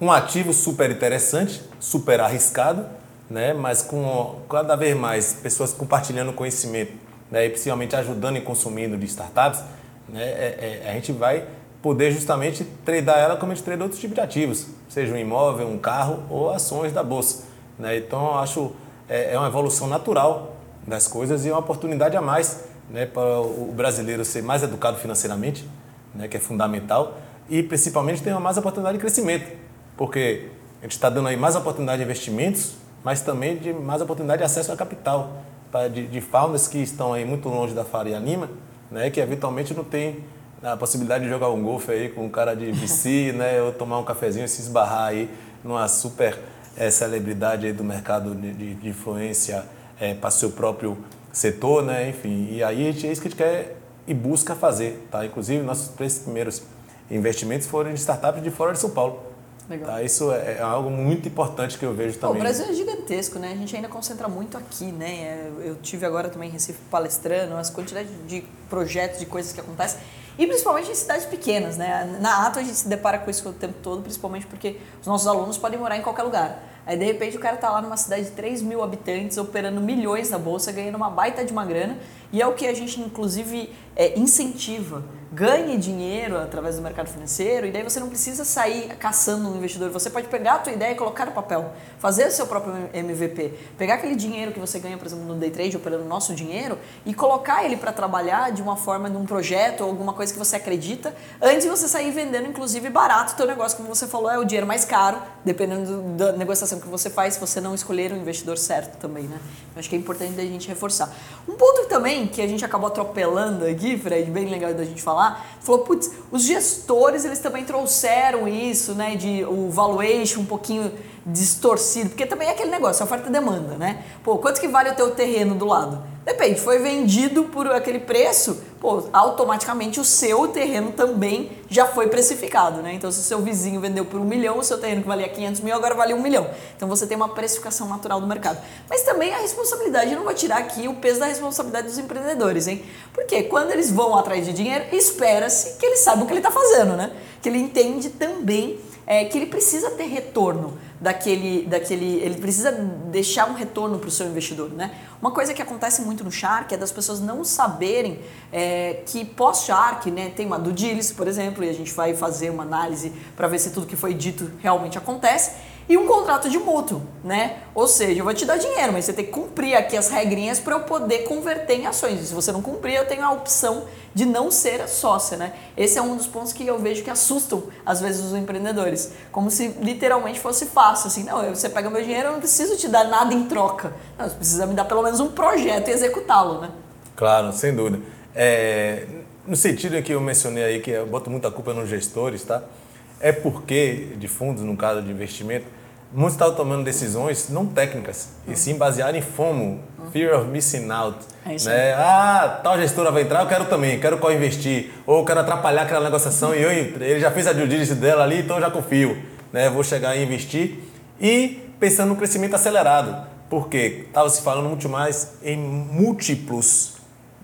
um ativo super interessante, super arriscado, né? Mas com cada vez mais pessoas compartilhando conhecimento, né? E principalmente ajudando e consumindo de startups, né, é, é, a gente vai poder justamente tradar ela como a gente trade outros tipos de ativos, seja um imóvel, um carro ou ações da bolsa. Né? Então, eu acho é, é uma evolução natural das coisas e uma oportunidade a mais né, para o brasileiro ser mais educado financeiramente, né, que é fundamental, e principalmente ter mais oportunidade de crescimento, porque a gente está dando aí mais oportunidade de investimentos, mas também de mais oportunidade de acesso a capital, para, de, de founders que estão aí muito longe da Faria Lima, né, que eventualmente não tem a possibilidade de jogar um golfe aí com um cara de VC, né, ou tomar um cafezinho e se esbarrar aí numa super é, celebridade aí do mercado de, de influência é, para seu próprio setor, né? Enfim, e aí é isso que a gente quer e busca fazer, tá? Inclusive, nossos três primeiros investimentos foram em startups de fora de São Paulo. Legal. Tá? Isso é, é, algo muito importante que eu vejo também. o Brasil é gigantesco, né? A gente ainda concentra muito aqui, né? É, eu tive agora também em Recife palestrando, as quantidades de projetos, de coisas que acontecem. E principalmente em cidades pequenas, né? Na Ato a gente se depara com isso o tempo todo, principalmente porque os nossos alunos podem morar em qualquer lugar. Aí de repente o cara tá lá numa cidade de 3 mil habitantes, operando milhões na bolsa, ganhando uma baita de uma grana, e é o que a gente inclusive é, incentiva ganhe dinheiro através do mercado financeiro e daí você não precisa sair caçando um investidor. Você pode pegar a tua ideia e colocar no papel, fazer o seu próprio MVP, pegar aquele dinheiro que você ganha, por exemplo, no day trade ou pelo nosso dinheiro e colocar ele para trabalhar de uma forma de um projeto ou alguma coisa que você acredita, antes de você sair vendendo inclusive barato o teu negócio, como você falou, é o dinheiro mais caro, dependendo da negociação que você faz, se você não escolher o investidor certo também, né? Eu acho que é importante a gente reforçar. Um ponto também que a gente acabou atropelando aqui, Fred, bem legal da gente falar falar, falou, putz, os gestores eles também trouxeram isso, né, de o valuation um pouquinho distorcido, porque também é aquele negócio, oferta e demanda, né? Pô, quanto que vale o teu terreno do lado? Depende, foi vendido por aquele preço, pô, automaticamente o seu terreno também já foi precificado, né? Então, se o seu vizinho vendeu por um milhão, o seu terreno que valia 500 mil agora vale um milhão. Então, você tem uma precificação natural do mercado. Mas também a responsabilidade, eu não vou tirar aqui o peso da responsabilidade dos empreendedores, hein? Porque quando eles vão atrás de dinheiro, espera-se que ele saiba o que ele está fazendo, né? Que ele entende também é, que ele precisa ter retorno daquele, daquele, ele precisa deixar um retorno para o seu investidor, né? Uma coisa que acontece muito no Shark é das pessoas não saberem é, que pós-Shark, né, tem uma do diligence, por exemplo, e a gente vai fazer uma análise para ver se tudo que foi dito realmente acontece e um contrato de mútuo, né? Ou seja, eu vou te dar dinheiro, mas você tem que cumprir aqui as regrinhas para eu poder converter em ações. E se você não cumprir, eu tenho a opção de não ser sócia, né? Esse é um dos pontos que eu vejo que assustam às vezes os empreendedores, como se literalmente fosse fácil, assim, não, você pega meu dinheiro, eu não preciso te dar nada em troca. Não, você precisa me dar pelo menos um projeto e executá-lo, né? Claro, sem dúvida. É, no sentido que eu mencionei aí que eu boto muita culpa nos gestores, tá? É porque, de fundos, no caso de investimento, muitos estavam tomando decisões não técnicas, e sim baseadas em FOMO, Fear of Missing Out. É isso né? Ah, tal gestora vai entrar, eu quero também, quero co-investir, ou eu quero atrapalhar aquela negociação e eu, ele já fez a due diligence dela ali, então eu já confio, né? vou chegar e investir. E pensando no crescimento acelerado, porque estava se falando muito mais em múltiplos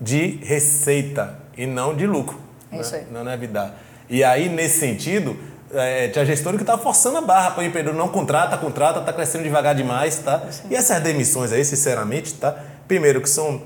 de receita e não de lucro. É né? isso aí. Não é vida. E aí, nesse sentido, é, tinha gestor que estava forçando a barra para o empreendedor não contrata, contrata, está crescendo devagar demais, tá? E essas demissões aí, sinceramente, tá? Primeiro que são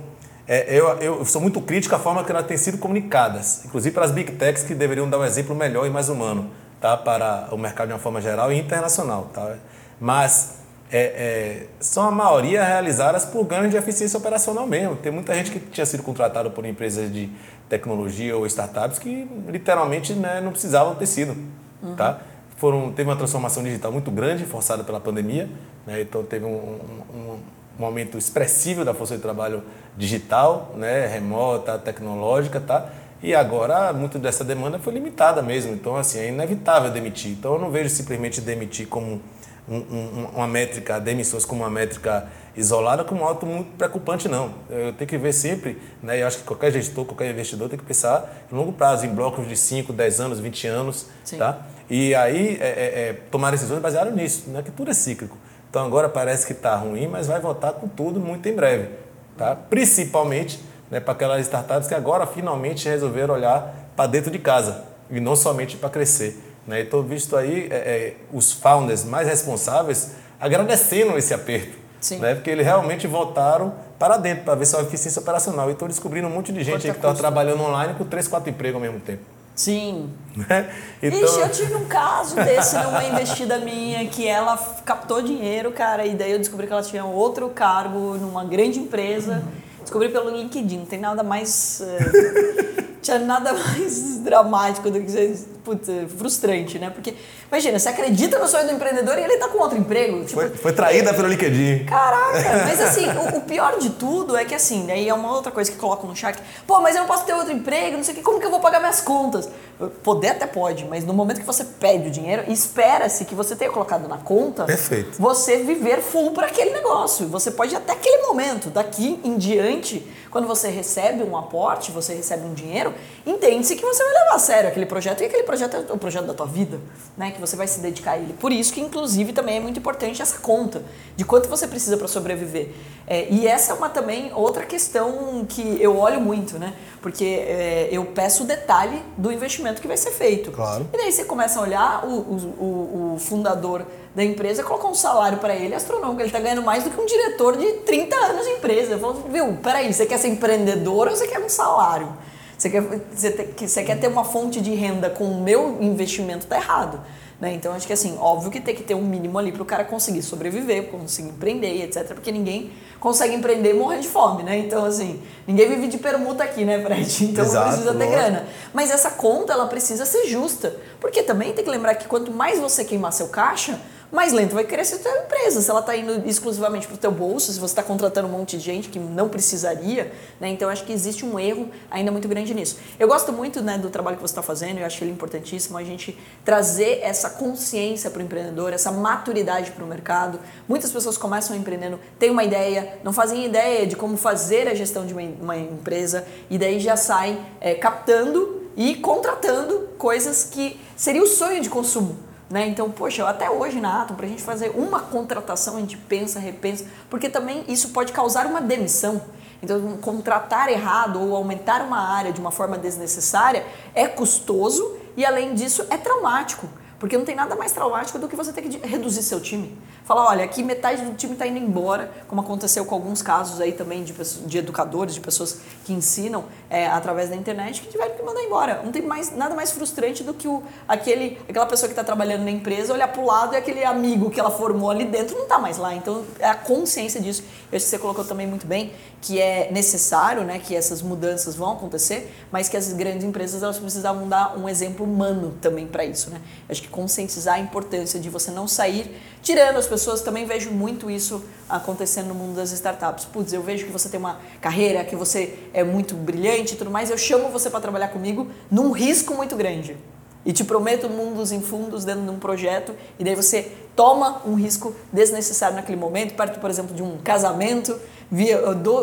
é, eu, eu sou muito crítico à forma que elas têm sido comunicadas, inclusive para as big techs que deveriam dar um exemplo melhor e mais humano, tá? Para o mercado de uma forma geral e internacional, tá? Mas é, é, são a maioria realizadas por ganhos de eficiência operacional mesmo. Tem muita gente que tinha sido contratada por empresas de tecnologia ou startups que literalmente né, não precisavam ter sido. Uhum. Tá? Foram, teve uma transformação digital muito grande, forçada pela pandemia, né? então teve um, um, um, aumento expressivo da força de trabalho digital, né? remota, tecnológica, tá? E agora, muito dessa demanda foi limitada mesmo. Então, assim, é inevitável demitir. Então, eu não vejo simplesmente demitir como um, um, uma métrica, demissões como uma métrica isolada, como algo muito preocupante, não. Eu tenho que ver sempre, né? Eu acho que qualquer gestor, qualquer investidor tem que pensar em longo prazo, em blocos de 5, 10 anos, 20 anos, Sim. tá? E aí é, é, é, tomar decisões baseadas nisso, né? que tudo é cíclico. Então agora parece que está ruim, mas vai voltar com tudo muito em breve. Tá? Principalmente né, para aquelas startups que agora finalmente resolveram olhar para dentro de casa e não somente para crescer. Né? Então, visto aí é, é, os founders mais responsáveis agradecendo esse aperto. Sim. Né? Porque eles realmente voltaram para dentro para ver sua eficiência operacional. E estão descobrindo um monte de gente que estava trabalhando online com três, quatro empregos ao mesmo tempo. Sim. Né? Então... Ixi, eu tive um caso desse numa investida minha que ela captou dinheiro, cara, e daí eu descobri que ela tinha outro cargo numa grande empresa. Descobri pelo LinkedIn, não tem nada mais. Uh, tinha nada mais dramático do que ser putz, frustrante, né? Porque, imagina, você acredita no sonho do empreendedor e ele tá com outro emprego. Tipo, foi, foi traída pelo LinkedIn. Caraca, mas assim, o, o, pior de tudo é que assim, daí é uma outra coisa que colocam no chat. Pô, mas eu não posso ter outro emprego, não sei o que, como que eu vou pagar minhas contas? Poder até pode, mas no momento que você pede o dinheiro, espera-se que você tenha colocado na conta Perfeito. você viver full para aquele negócio. Você pode até aquele momento, daqui em diante, quando você recebe um aporte, você recebe um dinheiro, entende-se que você vai levar a sério aquele projeto e aquele projeto é o projeto da tua vida, né? Que você vai se dedicar a ele. Por isso que, inclusive, também é muito importante essa conta de quanto você precisa para sobreviver. É, e essa é uma também outra questão que eu olho muito, né? Porque é, eu peço o detalhe do investimento que vai ser feito. Claro. E daí você começa a olhar, o, o, o fundador da empresa colocou um salário para ele astronômico. Ele está ganhando mais do que um diretor de 30 anos de empresa. Eu falo, viu, peraí, você quer ser empreendedor ou você quer um salário? Você quer, você, te, você quer ter uma fonte de renda com o meu investimento? Tá errado. Né? Então acho que assim, óbvio que tem que ter um mínimo ali para o cara conseguir sobreviver, conseguir empreender, etc. Porque ninguém consegue empreender morrendo de fome, né? Então assim, ninguém vive de permuta aqui, né, Fred? Então Exato, precisa ter grana. Mas essa conta ela precisa ser justa, porque também tem que lembrar que quanto mais você queimar seu caixa, mais lento vai crescer a tua empresa. Se ela está indo exclusivamente para o teu bolso, se você está contratando um monte de gente que não precisaria, né? Então acho que existe um erro ainda muito grande nisso. Eu gosto muito né, do trabalho que você está fazendo, eu acho ele importantíssimo a gente trazer essa consciência para o empreendedor, essa maturidade para o mercado. Muitas pessoas começam empreendendo, têm uma ideia, não fazem ideia de como fazer a gestão de uma, uma empresa e daí já saem é, captando e contratando coisas que seria o sonho de consumo. Né? Então, poxa, até hoje na Atom, para a gente fazer uma contratação, a gente pensa, repensa, porque também isso pode causar uma demissão. Então, contratar errado ou aumentar uma área de uma forma desnecessária é custoso e, além disso, é traumático. Porque não tem nada mais traumático do que você ter que reduzir seu time. Falar, olha, aqui metade do time está indo embora, como aconteceu com alguns casos aí também de, de educadores, de pessoas que ensinam é, através da internet, que tiveram que mandar embora. Não tem mais, nada mais frustrante do que o, aquele, aquela pessoa que está trabalhando na empresa olhar para o lado e aquele amigo que ela formou ali dentro não está mais lá. Então, é a consciência disso. Eu acho que você colocou também muito bem, que é necessário né, que essas mudanças vão acontecer, mas que as grandes empresas elas precisavam dar um exemplo humano também para isso. Né? Eu acho que conscientizar a importância de você não sair tirando as pessoas. Também vejo muito isso acontecendo no mundo das startups. Putz, eu vejo que você tem uma carreira, que você é muito brilhante e tudo mais, eu chamo você para trabalhar comigo num risco muito grande. E te prometo mundos em fundos dentro de um projeto, e daí você toma um risco desnecessário naquele momento, perto, por exemplo, de um casamento, via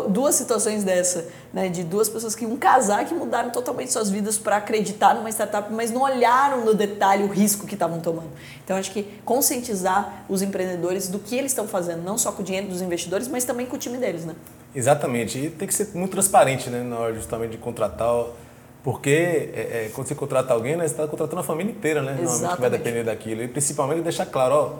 duas situações dessa, né, de duas pessoas que um casar que mudaram totalmente suas vidas para acreditar numa startup, mas não olharam no detalhe o risco que estavam tomando. Então acho que conscientizar os empreendedores do que eles estão fazendo, não só com o dinheiro dos investidores, mas também com o time deles, né? Exatamente. E tem que ser muito transparente, né, na hora justamente de contratar, porque é, é, quando você contrata alguém, né, você está contratando a família inteira, né? Normalmente que vai depender daquilo. E principalmente deixar claro, ó,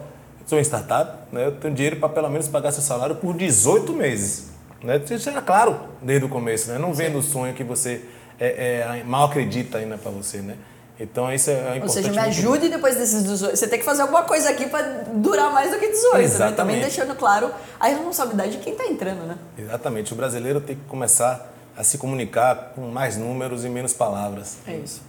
sou uma startup, né, eu tenho dinheiro para pelo menos pagar seu salário por 18 meses. Né? Isso era claro desde o começo, né? Não vendo o sonho que você é, é, mal acredita ainda para você, né? Então isso é importante. Ou seja, me ajude depois desses 18. Você tem que fazer alguma coisa aqui para durar mais do que 18, Exatamente. né? Também deixando claro a responsabilidade de quem está entrando, né? Exatamente. O brasileiro tem que começar a se comunicar com mais números e menos palavras. É isso.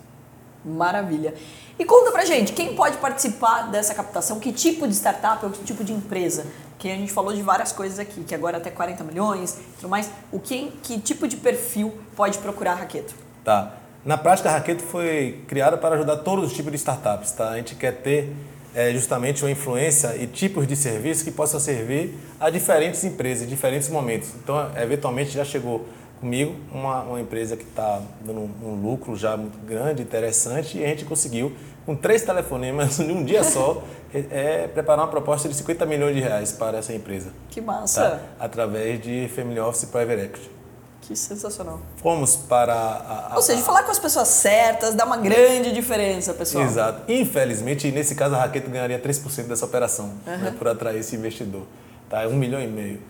Maravilha. E conta pra gente, quem pode participar dessa captação? Que tipo de startup ou que tipo de empresa? Que a gente falou de várias coisas aqui, que agora até 40 milhões e tudo mais. O que, que tipo de perfil pode procurar a Raqueto? Tá. Na prática, a Raqueto foi criada para ajudar todos os tipos de startups. Tá? A gente quer ter é, justamente uma influência e tipos de serviço que possam servir a diferentes empresas, em diferentes momentos. Então, eventualmente, já chegou comigo uma, uma empresa que está dando um, um, lucro já muito grande, interessante, e a gente conseguiu, com três telefonemas em um dia só, é, é, preparar uma proposta de 50 milhões de reais para essa empresa. Que massa! Tá? Através de Family Office Private Equity. Que sensacional. Fomos para. A, a, Ou seja, falar com as pessoas certas dá uma grande diferença, pessoal. Exato. Infelizmente, nesse caso, a Raqueto ganharia 3% dessa operação uhum. né, por atrair esse investidor. Tá? Um milhão e meio.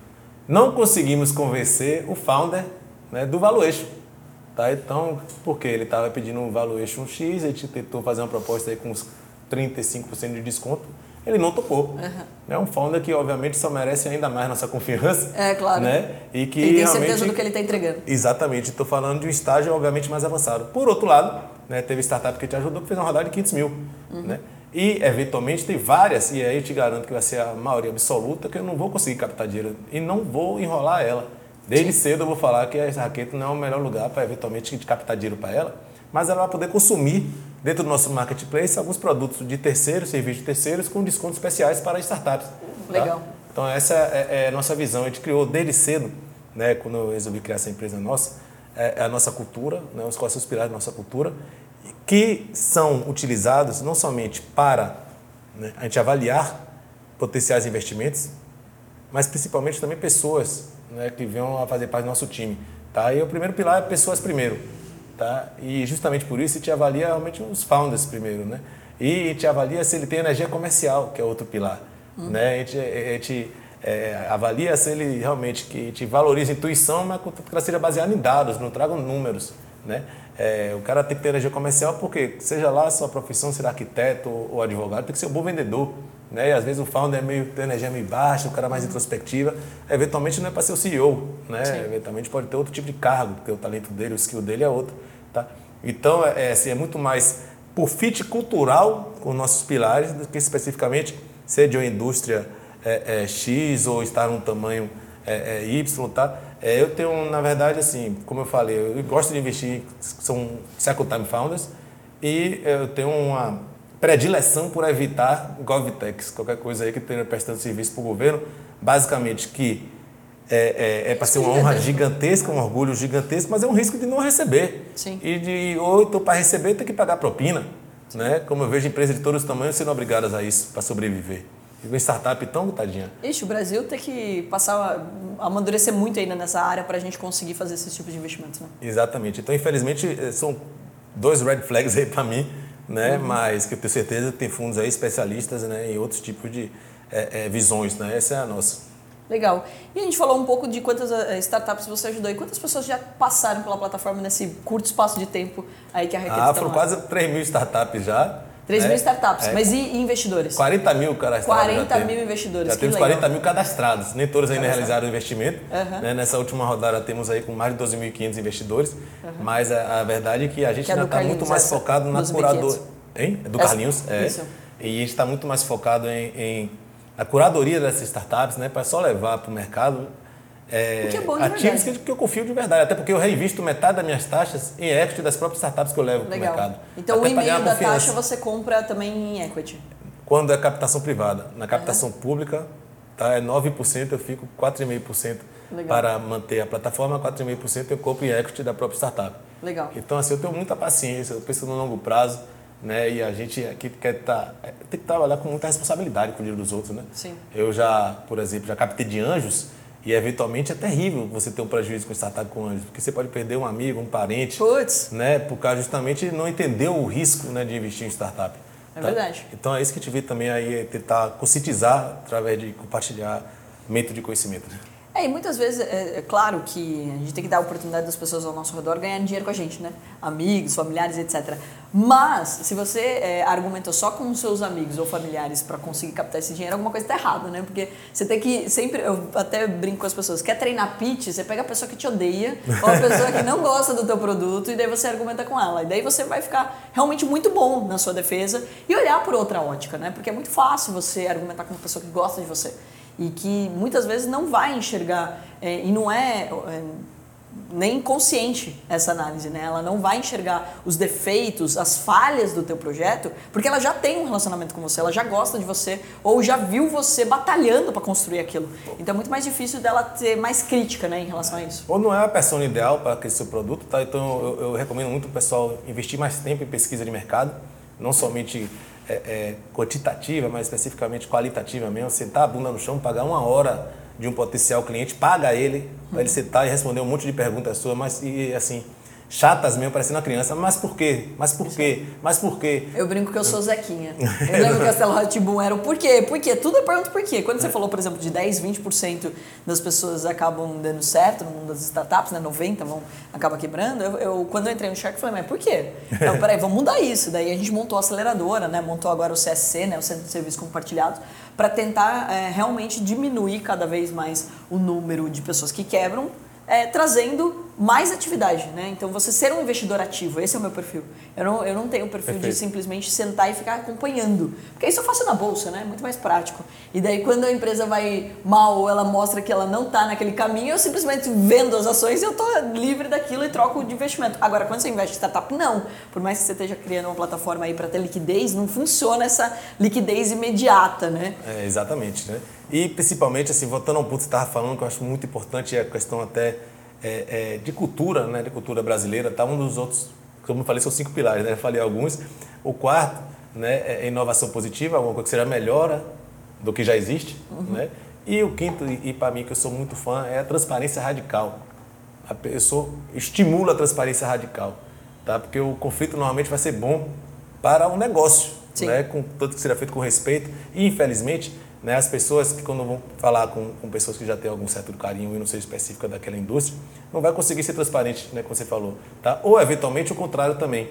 Não conseguimos convencer o founder né, do valuation. Tá? Então, porque ele estava pedindo um valuation X, gente tentou fazer uma proposta aí com uns 35% de desconto, ele não topou. Uhum. É um founder que, obviamente, só merece ainda mais nossa confiança. É, claro. Né? E que ele tem certeza do que ele está entregando. Exatamente. Estou falando de um estágio, obviamente, mais avançado. Por outro lado, né, teve startup que te ajudou, que fez uma rodada de 500 mil. Uhum. Né? E, eventualmente, tem várias, e aí eu te garanto que vai ser a maioria absoluta, que eu não vou conseguir captar dinheiro e não vou enrolar ela. Desde cedo eu vou falar que a Raqueto não é o melhor lugar para eventualmente captar dinheiro para ela, mas ela vai poder consumir dentro do nosso marketplace, alguns produtos de terceiros, serviços de terceiros, com descontos especiais para startups. Tá? Legal. Então, essa é, é, a nossa visão. A gente criou desde cedo, né, quando eu resolvi criar essa empresa nossa, é, é a nossa cultura, né, os quais são inspirados na nossa cultura, que são utilizados não somente para né, a gente avaliar potenciais investimentos, mas principalmente também pessoas né, que venham a fazer parte do nosso time. Tá? E o primeiro pilar é pessoas primeiro. Tá? E justamente por isso a gente avalia realmente os founders primeiro. Né? E a gente avalia se ele tem energia comercial, que é outro pilar. Uhum. Né? A gente, a gente é, avalia se ele realmente que gente valoriza a intuição, mas que ela seja baseada em dados, não tragam números. Né? É, o cara tem que ter energia comercial porque, seja lá a sua profissão, ser arquiteto ou advogado, tem que ser um bom vendedor. Né? E às vezes o founder é meio, tem energia meio baixa, o cara é mais introspectiva. Eventualmente não é para ser o CEO, né? Eventualmente pode ter outro tipo de cargo, porque o talento dele, o skill dele é outro. Tá? Então, é, é, assim, é muito mais por fit cultural com nossos pilares do que especificamente ser de uma indústria é, é, X ou estar num tamanho é, é, Y, tá? Eu tenho, na verdade, assim, como eu falei, eu gosto de investir, são second time founders, e eu tenho uma predileção por evitar GovTechs, qualquer coisa aí que esteja prestando serviço para o governo, basicamente que é, é, é para ser uma honra gigantesca, um orgulho gigantesco, mas é um risco de não receber. Sim. E de, ou então para receber tem que pagar propina. Né? Como eu vejo empresas de todos os tamanhos sendo obrigadas a isso para sobreviver. Uma startup tão, tadinha. Ixi, o Brasil tem que passar, amadurecer muito ainda nessa área para a gente conseguir fazer esse tipo de investimento. Né? Exatamente. Então, infelizmente, eh, são dois red flags aí para mim né? Uhum. Mas que eu tenho certeza que tem fundos aí especialistas, né? Em outros tipos de é, é, visões, né? Essa é a nossa. Legal. E a gente falou um pouco de quantas startups você ajudou e quantas pessoas já passaram pela plataforma nesse curto espaço de tempo aí que a Raquel Ah, foram quase 3 mil startups já. 3 né? mil startups, é. mas e investidores? 40 mil cadastrados. 40 mil investidores. Já temos 40 mil cadastrados, nem todos ainda realizaram o investimento. Uhum. Né? Nessa última rodada temos aí com mais de 12.500 investidores, uhum. mas a, a, verdade é que a gente que ainda está muito mais focado na curadoria. Hein? É do Carlinhos, é. Isso. E a gente está muito mais focado em, em a curadoria dessas startups, né? Para só levar para o mercado é, que é bom de ativos que, que, eu confio de verdade. Até porque eu reinvisto metade das minhas taxas em equity das próprias startups que eu levo para o mercado. Então Até o e-mail da taxa você compra também em equity? Quando é captação privada. Na captação uhum. pública tá, é 9%, eu fico 4,5% para manter a plataforma, 4,5% eu compro em equity da própria startup. Legal. Então, assim, eu tenho muita paciência, eu penso no longo prazo, né? E a gente aqui quer tá, é, tem que trabalhar com muita responsabilidade com o dinheiro dos outros, né? Sim. Eu já, por exemplo, já captei de anjos e eventualmente é terrível você ter um prejuízo com startup com anjos, porque você pode perder um amigo, um parente, Puts. né? Por causa justamente não entender o risco né, de investir em startup. É tá? verdade. Então é isso que a gente vê também aí, é tentar conscientizar através de compartilhar método de conhecimento. Né? É, e muitas vezes, é, é, claro que a gente tem que dar a oportunidade das pessoas ao nosso redor ganharem dinheiro com a gente, né? Amigos, familiares, etc. Mas, se você é, argumenta só com seus amigos ou familiares para conseguir captar esse dinheiro, alguma coisa está errada, né? Porque você tem que sempre, eu até brinco com as pessoas, quer treinar pitch, você pega a pessoa que te odeia ou a pessoa que não gosta do teu produto e daí você argumenta com ela. E daí você vai ficar realmente muito bom na sua defesa e olhar por outra ótica, né? Porque é muito fácil você argumentar com uma pessoa que gosta de você e que muitas vezes não vai enxergar, é, e não é, é, nem consciente essa análise, né? Ela não vai enxergar os defeitos, as falhas do teu projeto, porque ela já tem um relacionamento com você, ela já gosta de você ou já viu você batalhando para construir aquilo. Então é muito mais difícil dela ter mais crítica, né, em relação a isso. Ou não é a pessoa ideal para aquele seu produto, tá? Então eu, eu recomendo muito o pessoal investir mais tempo em pesquisa de mercado, não somente é, é, quantitativa, mas especificamente qualitativa mesmo, sentar a bunda no chão, pagar uma hora de um potencial cliente, paga ele, para ele sentar e responder um monte de perguntas suas, mas e assim, chatas mesmo, parecendo uma criança. Mas por quê? Mas por quê? Mas por quê? Eu brinco que eu sou Zequinha. Eu lembro que a Stella Hotboom era o porquê, por quê? Tudo é pergunta por quê. Quando você falou, por exemplo, de 10, 20% das pessoas acabam dando certo no mundo das startups, né? 90% vão, acaba quebrando. Eu, eu, quando eu entrei no Shark, falei, mas por quê? Então, peraí, vamos mudar isso. Daí a gente montou a aceleradora, né? Montou agora o CSC, né? O Centro de Serviços Compartilhados, para tentar é, realmente diminuir cada vez mais o número de pessoas que quebram é, trazendo mais atividade, né? Então você ser um investidor ativo, esse é o meu perfil. Eu não, eu não tenho o perfil Perfeito. de simplesmente sentar e ficar acompanhando. Porque isso eu faço na bolsa, né? Muito mais prático. E daí quando a empresa vai mal ou ela mostra que ela não está naquele caminho, eu simplesmente vendo as ações e eu tô livre daquilo e troco de investimento. Agora, quando você investe em startup, não. Por mais que você esteja criando uma plataforma aí para ter liquidez, não funciona essa liquidez imediata, né? É, exatamente, né? E principalmente, assim, voltando ao ponto que você estava falando, que eu acho muito importante, é a questão até é, é, de cultura, né, de cultura brasileira, tá um dos outros, como eu falei, são cinco pilares, né? Eu falei alguns. O quarto, né, é inovação positiva, alguma coisa que seja melhora do que já existe, uhum. né? E o quinto, e, e para mim que eu sou muito fã, é a transparência radical. A pessoa estimula a transparência radical, tá? Porque o conflito normalmente vai ser bom para o negócio, Sim. né? Com tudo que seja feito com respeito. E infelizmente né? As pessoas que, quando vão falar com, com pessoas que já têm algum certo carinho e não seja específica daquela indústria, não vai conseguir ser transparente, né, como você falou. Tá? Ou, eventualmente, o contrário também.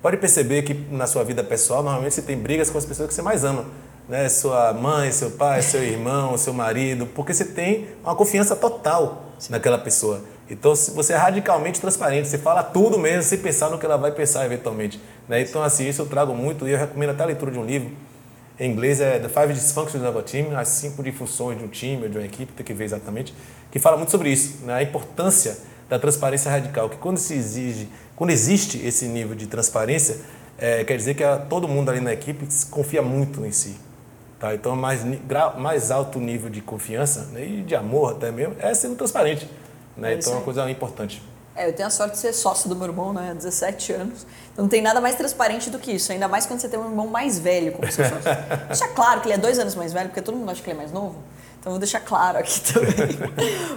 Pode perceber que na sua vida pessoal, normalmente você tem brigas com as pessoas que você mais ama. Né? Sua mãe, seu pai, seu irmão, seu marido, porque você tem uma confiança total Sim. naquela pessoa. Então, você é radicalmente transparente, você fala tudo mesmo, sem pensar no que ela vai pensar eventualmente. Né? Então, assim, isso eu trago muito e eu recomendo até a leitura de um livro em inglês é The Five Dysfunctions of a Team, as cinco disfunções de um time ou de uma equipe, tem que ver exatamente, que fala muito sobre isso, né? a importância da transparência radical, que quando se exige, quando existe esse nível de transparência, é, quer dizer que a, todo mundo ali na equipe confia muito em si. Tá? Então, mais, mais alto nível de confiança né? e de amor até mesmo é sendo transparente. Né? É então, é uma coisa importante. É, eu tenho a sorte de ser sócio do meu irmão, né? 17 anos. Então não tem nada mais transparente do que isso. Ainda mais quando você tem um irmão mais velho como seu sócio. Deixa claro que ele é dois anos mais velho, porque todo mundo acha que ele é mais novo. Então vou deixar claro aqui também.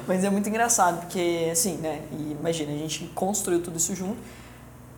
Mas é muito engraçado, porque assim, né? E imagina, a gente construiu tudo isso junto.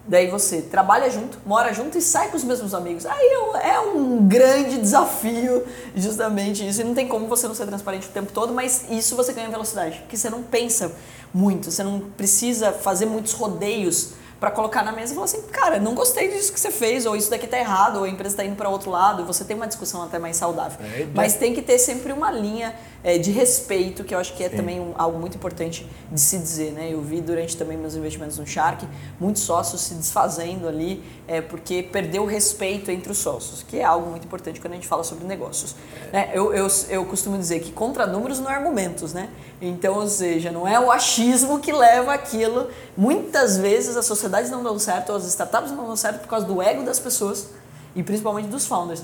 Daí você trabalha junto, mora junto e sai com os mesmos amigos. Aí é um é grande desafio, justamente isso. E não tem como você não ser transparente o tempo todo, mas isso você ganha velocidade. Porque você não pensa muito, você não precisa fazer muitos rodeios para colocar na mesa e falar assim, cara, não gostei disso que você fez, ou isso daqui tá errado, ou a empresa está indo para outro lado, você tem uma discussão até mais saudável. É, Mas tem que ter sempre uma linha é, de respeito, que eu acho que é Sim. também um, algo muito importante de se dizer, né? Eu vi durante também meus investimentos no Shark, muitos sócios se desfazendo ali, é, porque perdeu o respeito entre os sócios, que é algo muito importante quando a gente fala sobre negócios. É. Eu, eu, eu costumo dizer que contra números não é argumentos, né? Então, ou seja, não é o achismo que leva aquilo. Muitas vezes a sociedade sociedades não dão certo, as startups não dão certo por causa do ego das pessoas e principalmente dos founders.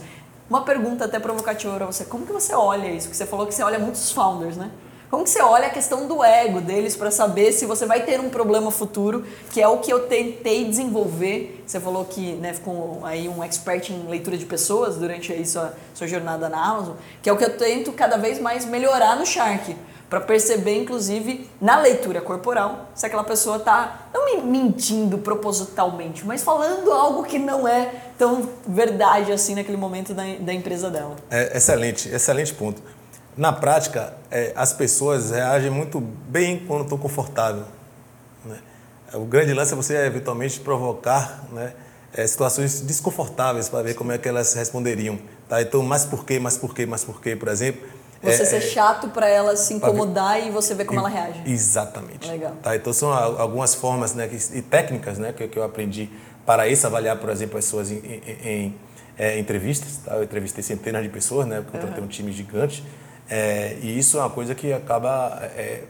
Uma pergunta até provocativa para você: como que você olha isso? Porque você falou que você olha muitos founders, né? Como que você olha a questão do ego deles para saber se você vai ter um problema futuro, que é o que eu tentei desenvolver. Você falou que né, ficou aí um expert em leitura de pessoas durante aí sua, sua jornada na Amazon, que é o que eu tento cada vez mais melhorar no Shark para perceber, inclusive, na leitura corporal, se aquela pessoa está não mentindo propositalmente, mas falando algo que não é tão verdade assim naquele momento da, da empresa dela. É, excelente, excelente ponto. Na prática, é, as pessoas reagem muito bem quando estão confortáveis. Né? O grande lance é você eventualmente provocar né, é, situações desconfortáveis para ver como é que elas responderiam. Tá? Então, mas por quê, mas por quê, mas por quê, por exemplo você é, ser é. chato para ela se incomodar e você ver como ela reage. Exatamente. Legal. Tá, então são algumas formas né, e técnicas né, que, que eu aprendi para isso, avaliar, por exemplo, pessoas em, em, em é, entrevistas. Tá? Eu entrevistei centenas de pessoas, né, contratei uhum. um time gigante. É, e isso é uma coisa que acaba é,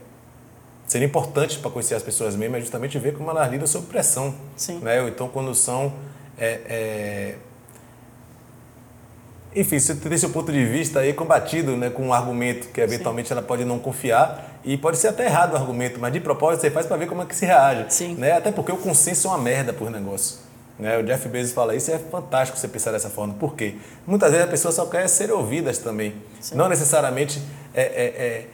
sendo importante para conhecer as pessoas mesmo, é justamente ver como elas lidam sob pressão. Sim. Né? Então quando são é, enfim, você tem seu ponto de vista aí combatido né, com um argumento que eventualmente Sim. ela pode não confiar e pode ser até errado o argumento, mas de propósito você faz para ver como é que se reage. Sim. Né? Até porque o consenso é uma merda por negócio. Né? O Jeff Bezos fala isso e é fantástico você pensar dessa forma. Por quê? Muitas vezes a pessoa só quer ser ouvidas também. Sim. Não necessariamente é, é, é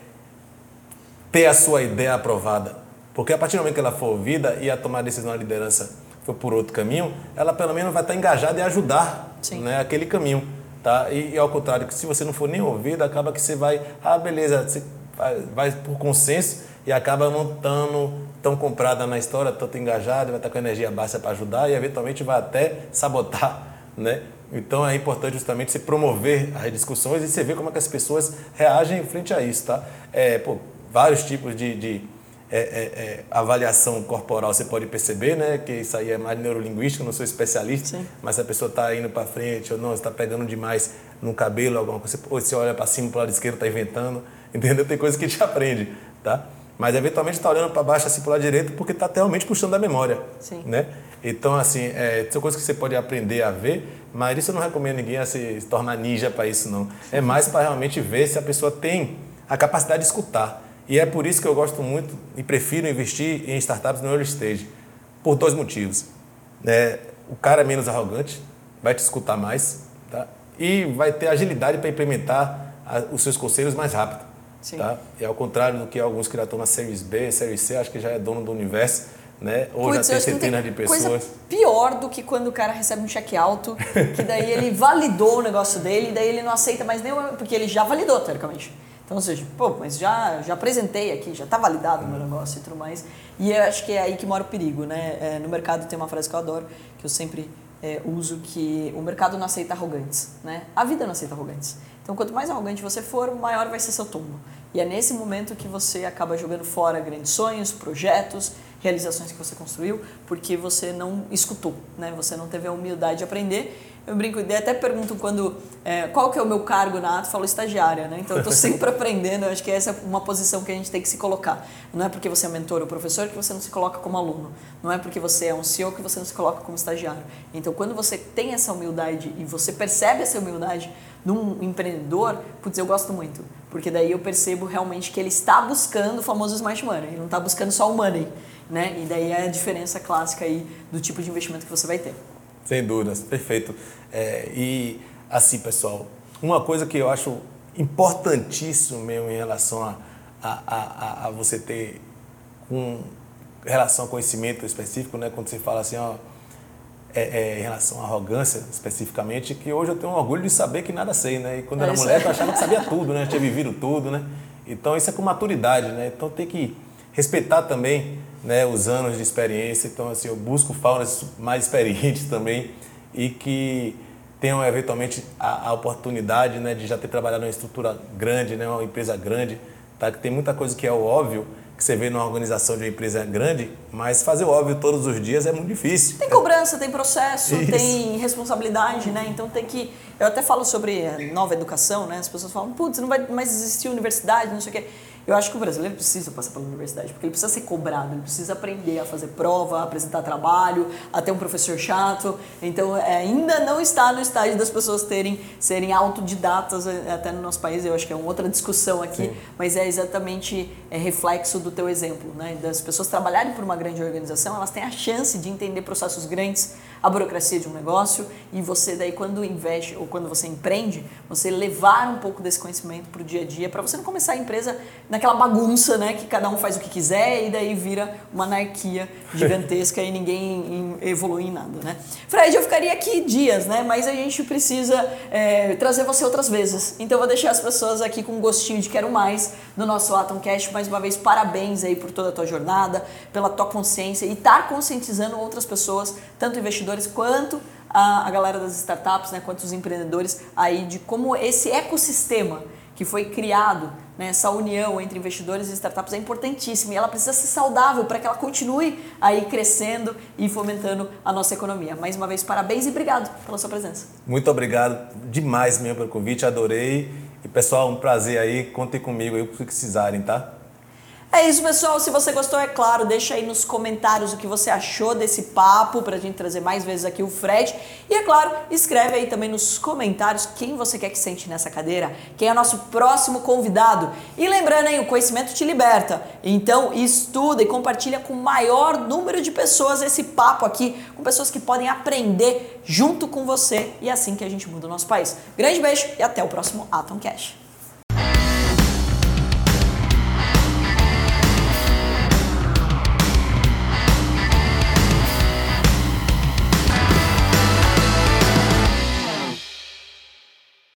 ter a sua ideia aprovada. Porque a partir do momento que ela for ouvida e a tomar a decisão da liderança for por outro caminho, ela pelo menos vai estar engajada em ajudar né, aquele caminho. Tá? E, e, ao contrário, que se você não for nem ouvido, acaba que você vai, ah, beleza, você vai, vai por consenso e acaba não estando tão comprada na história, tanto engajada, vai estar com energia baixa para ajudar e eventualmente vai até sabotar, né? Então é importante justamente você promover as discussões e você ver como é que as pessoas reagem frente a isso, tá? É, pô, vários tipos de, de é, é, é, avaliação corporal você pode perceber, né? Que isso aí é mais neurolinguístico, não sou especialista, Sim. mas se a pessoa está indo para frente ou não, está pegando demais no cabelo, alguma coisa, ou você olha para cima, para o lado esquerdo, está inventando, entendeu? Tem coisa que a gente aprende, tá? Mas eventualmente está olhando para baixo, assim, para o lado direito, porque está realmente puxando da memória, Sim. né? Então, assim, é, são coisas que você pode aprender a ver, mas isso eu não recomendo ninguém a se tornar ninja para isso, não. É mais para realmente ver se a pessoa tem a capacidade de escutar. E é por isso que eu gosto muito e prefiro investir em startups no early stage, por dois motivos. É, o cara é menos arrogante, vai te escutar mais, tá? e vai ter agilidade para implementar a, os seus conselhos mais rápido. Sim. Tá? E ao contrário do que alguns que já estão na Series B, Series C, acho que já é dono do universo, né? ou Putz, já tem centenas de pessoas. coisa pior do que quando o cara recebe um cheque alto, que daí ele validou o negócio dele, e daí ele não aceita mais nenhum, porque ele já validou, teoricamente. Então, ou seja, pô, mas já, já apresentei aqui, já está validado o meu negócio e tudo mais. E eu acho que é aí que mora o perigo, né? É, no mercado tem uma frase que eu adoro, que eu sempre é, uso, que o mercado não aceita arrogantes, né? A vida não aceita arrogantes. Então, quanto mais arrogante você for, maior vai ser seu tombo. E é nesse momento que você acaba jogando fora grandes sonhos, projetos, realizações que você construiu, porque você não escutou, né? Você não teve a humildade de aprender. Eu brinco, e até pergunto quando é, qual que é o meu cargo na Ato, falo estagiária, né? Então eu estou sempre aprendendo. Eu acho que essa é uma posição que a gente tem que se colocar. Não é porque você é mentor ou professor que você não se coloca como aluno. Não é porque você é um CEO que você não se coloca como estagiário. Então quando você tem essa humildade e você percebe essa humildade num empreendedor, putz, eu gosto muito. Porque daí eu percebo realmente que ele está buscando o famoso smart money. Ele não está buscando só o money, né? E daí é a diferença clássica aí do tipo de investimento que você vai ter. Sem dúvidas, perfeito. É, e assim, pessoal, uma coisa que eu acho importantíssimo mesmo em relação a, a, a, a você ter com relação ao conhecimento específico, né? Quando você fala assim, ó, é, é, em relação à arrogância especificamente, que hoje eu tenho orgulho de saber que nada sei, né? E quando É era moleque eu achava que sabia tudo, né? Tinha vivido tudo, né? Então isso é com maturidade, né? Então tem que respeitar também né, os anos de experiência. Então assim, eu busco faunas mais experientes também e que tenham eventualmente a, a oportunidade né, de já ter trabalhado numa estrutura grande, né, uma empresa grande, tá? Que tem muita coisa que é o óbvio que você vê numa organização de uma empresa grande, mas fazer o óbvio todos os dias é muito difícil. Tem cobrança, tem processo, Isso. tem responsabilidade, né? Então tem que. Eu até falo sobre nova educação, né? As pessoas falam, putz, não vai mais existir universidade, não sei o quê. Eu acho que o brasileiro precisa passar pela universidade, porque ele precisa ser cobrado, ele precisa aprender a fazer prova, a apresentar trabalho, a ter um professor chato. Então, é, ainda não está no estágio das pessoas terem serem autodidatas é, até no nosso país. Eu acho que é uma outra discussão aqui, Sim. mas é exatamente é, reflexo do teu exemplo, né? Das pessoas trabalharem por uma grande organização, elas têm a chance de entender processos grandes, a burocracia de um negócio e você daí quando investe ou quando você empreende, você levar um pouco desse conhecimento para o dia a dia, para você não começar a empresa naquela bagunça, né, que cada um faz o que quiser e daí vira uma anarquia gigantesca e ninguém evolui em nada, né? Fred, eu ficaria aqui dias, né, mas a gente precisa é, trazer você outras vezes. Então eu vou deixar as pessoas aqui com um gostinho de quero mais no nosso Atom Cash. Mais uma vez, parabéns aí por toda a tua jornada, pela tua consciência e estar conscientizando outras pessoas, tanto investidores quanto a, a galera das startups, né, quanto os empreendedores aí de como esse ecossistema que foi criado, né, essa união entre investidores e startups é importantíssima e ela precisa ser saudável para que ela continue aí crescendo e fomentando a nossa economia. Mais uma vez, parabéns e obrigado pela sua presença. Muito obrigado demais mesmo pelo convite, adorei. E pessoal, um prazer aí, contem comigo aí o que precisarem, tá? É isso, pessoal. Se você gostou, é claro, deixa aí nos comentários o que você achou desse papo pra gente trazer mais vezes aqui o Fred. E é claro, escreve aí também nos comentários quem você quer que sente nessa cadeira, quem é o nosso próximo convidado. E lembrando aí, o conhecimento te liberta. Então, estuda e compartilha com o maior número de pessoas esse papo aqui, com pessoas que podem aprender junto com você. E é assim que a gente muda o nosso país. Grande beijo e até o próximo Atom Cash.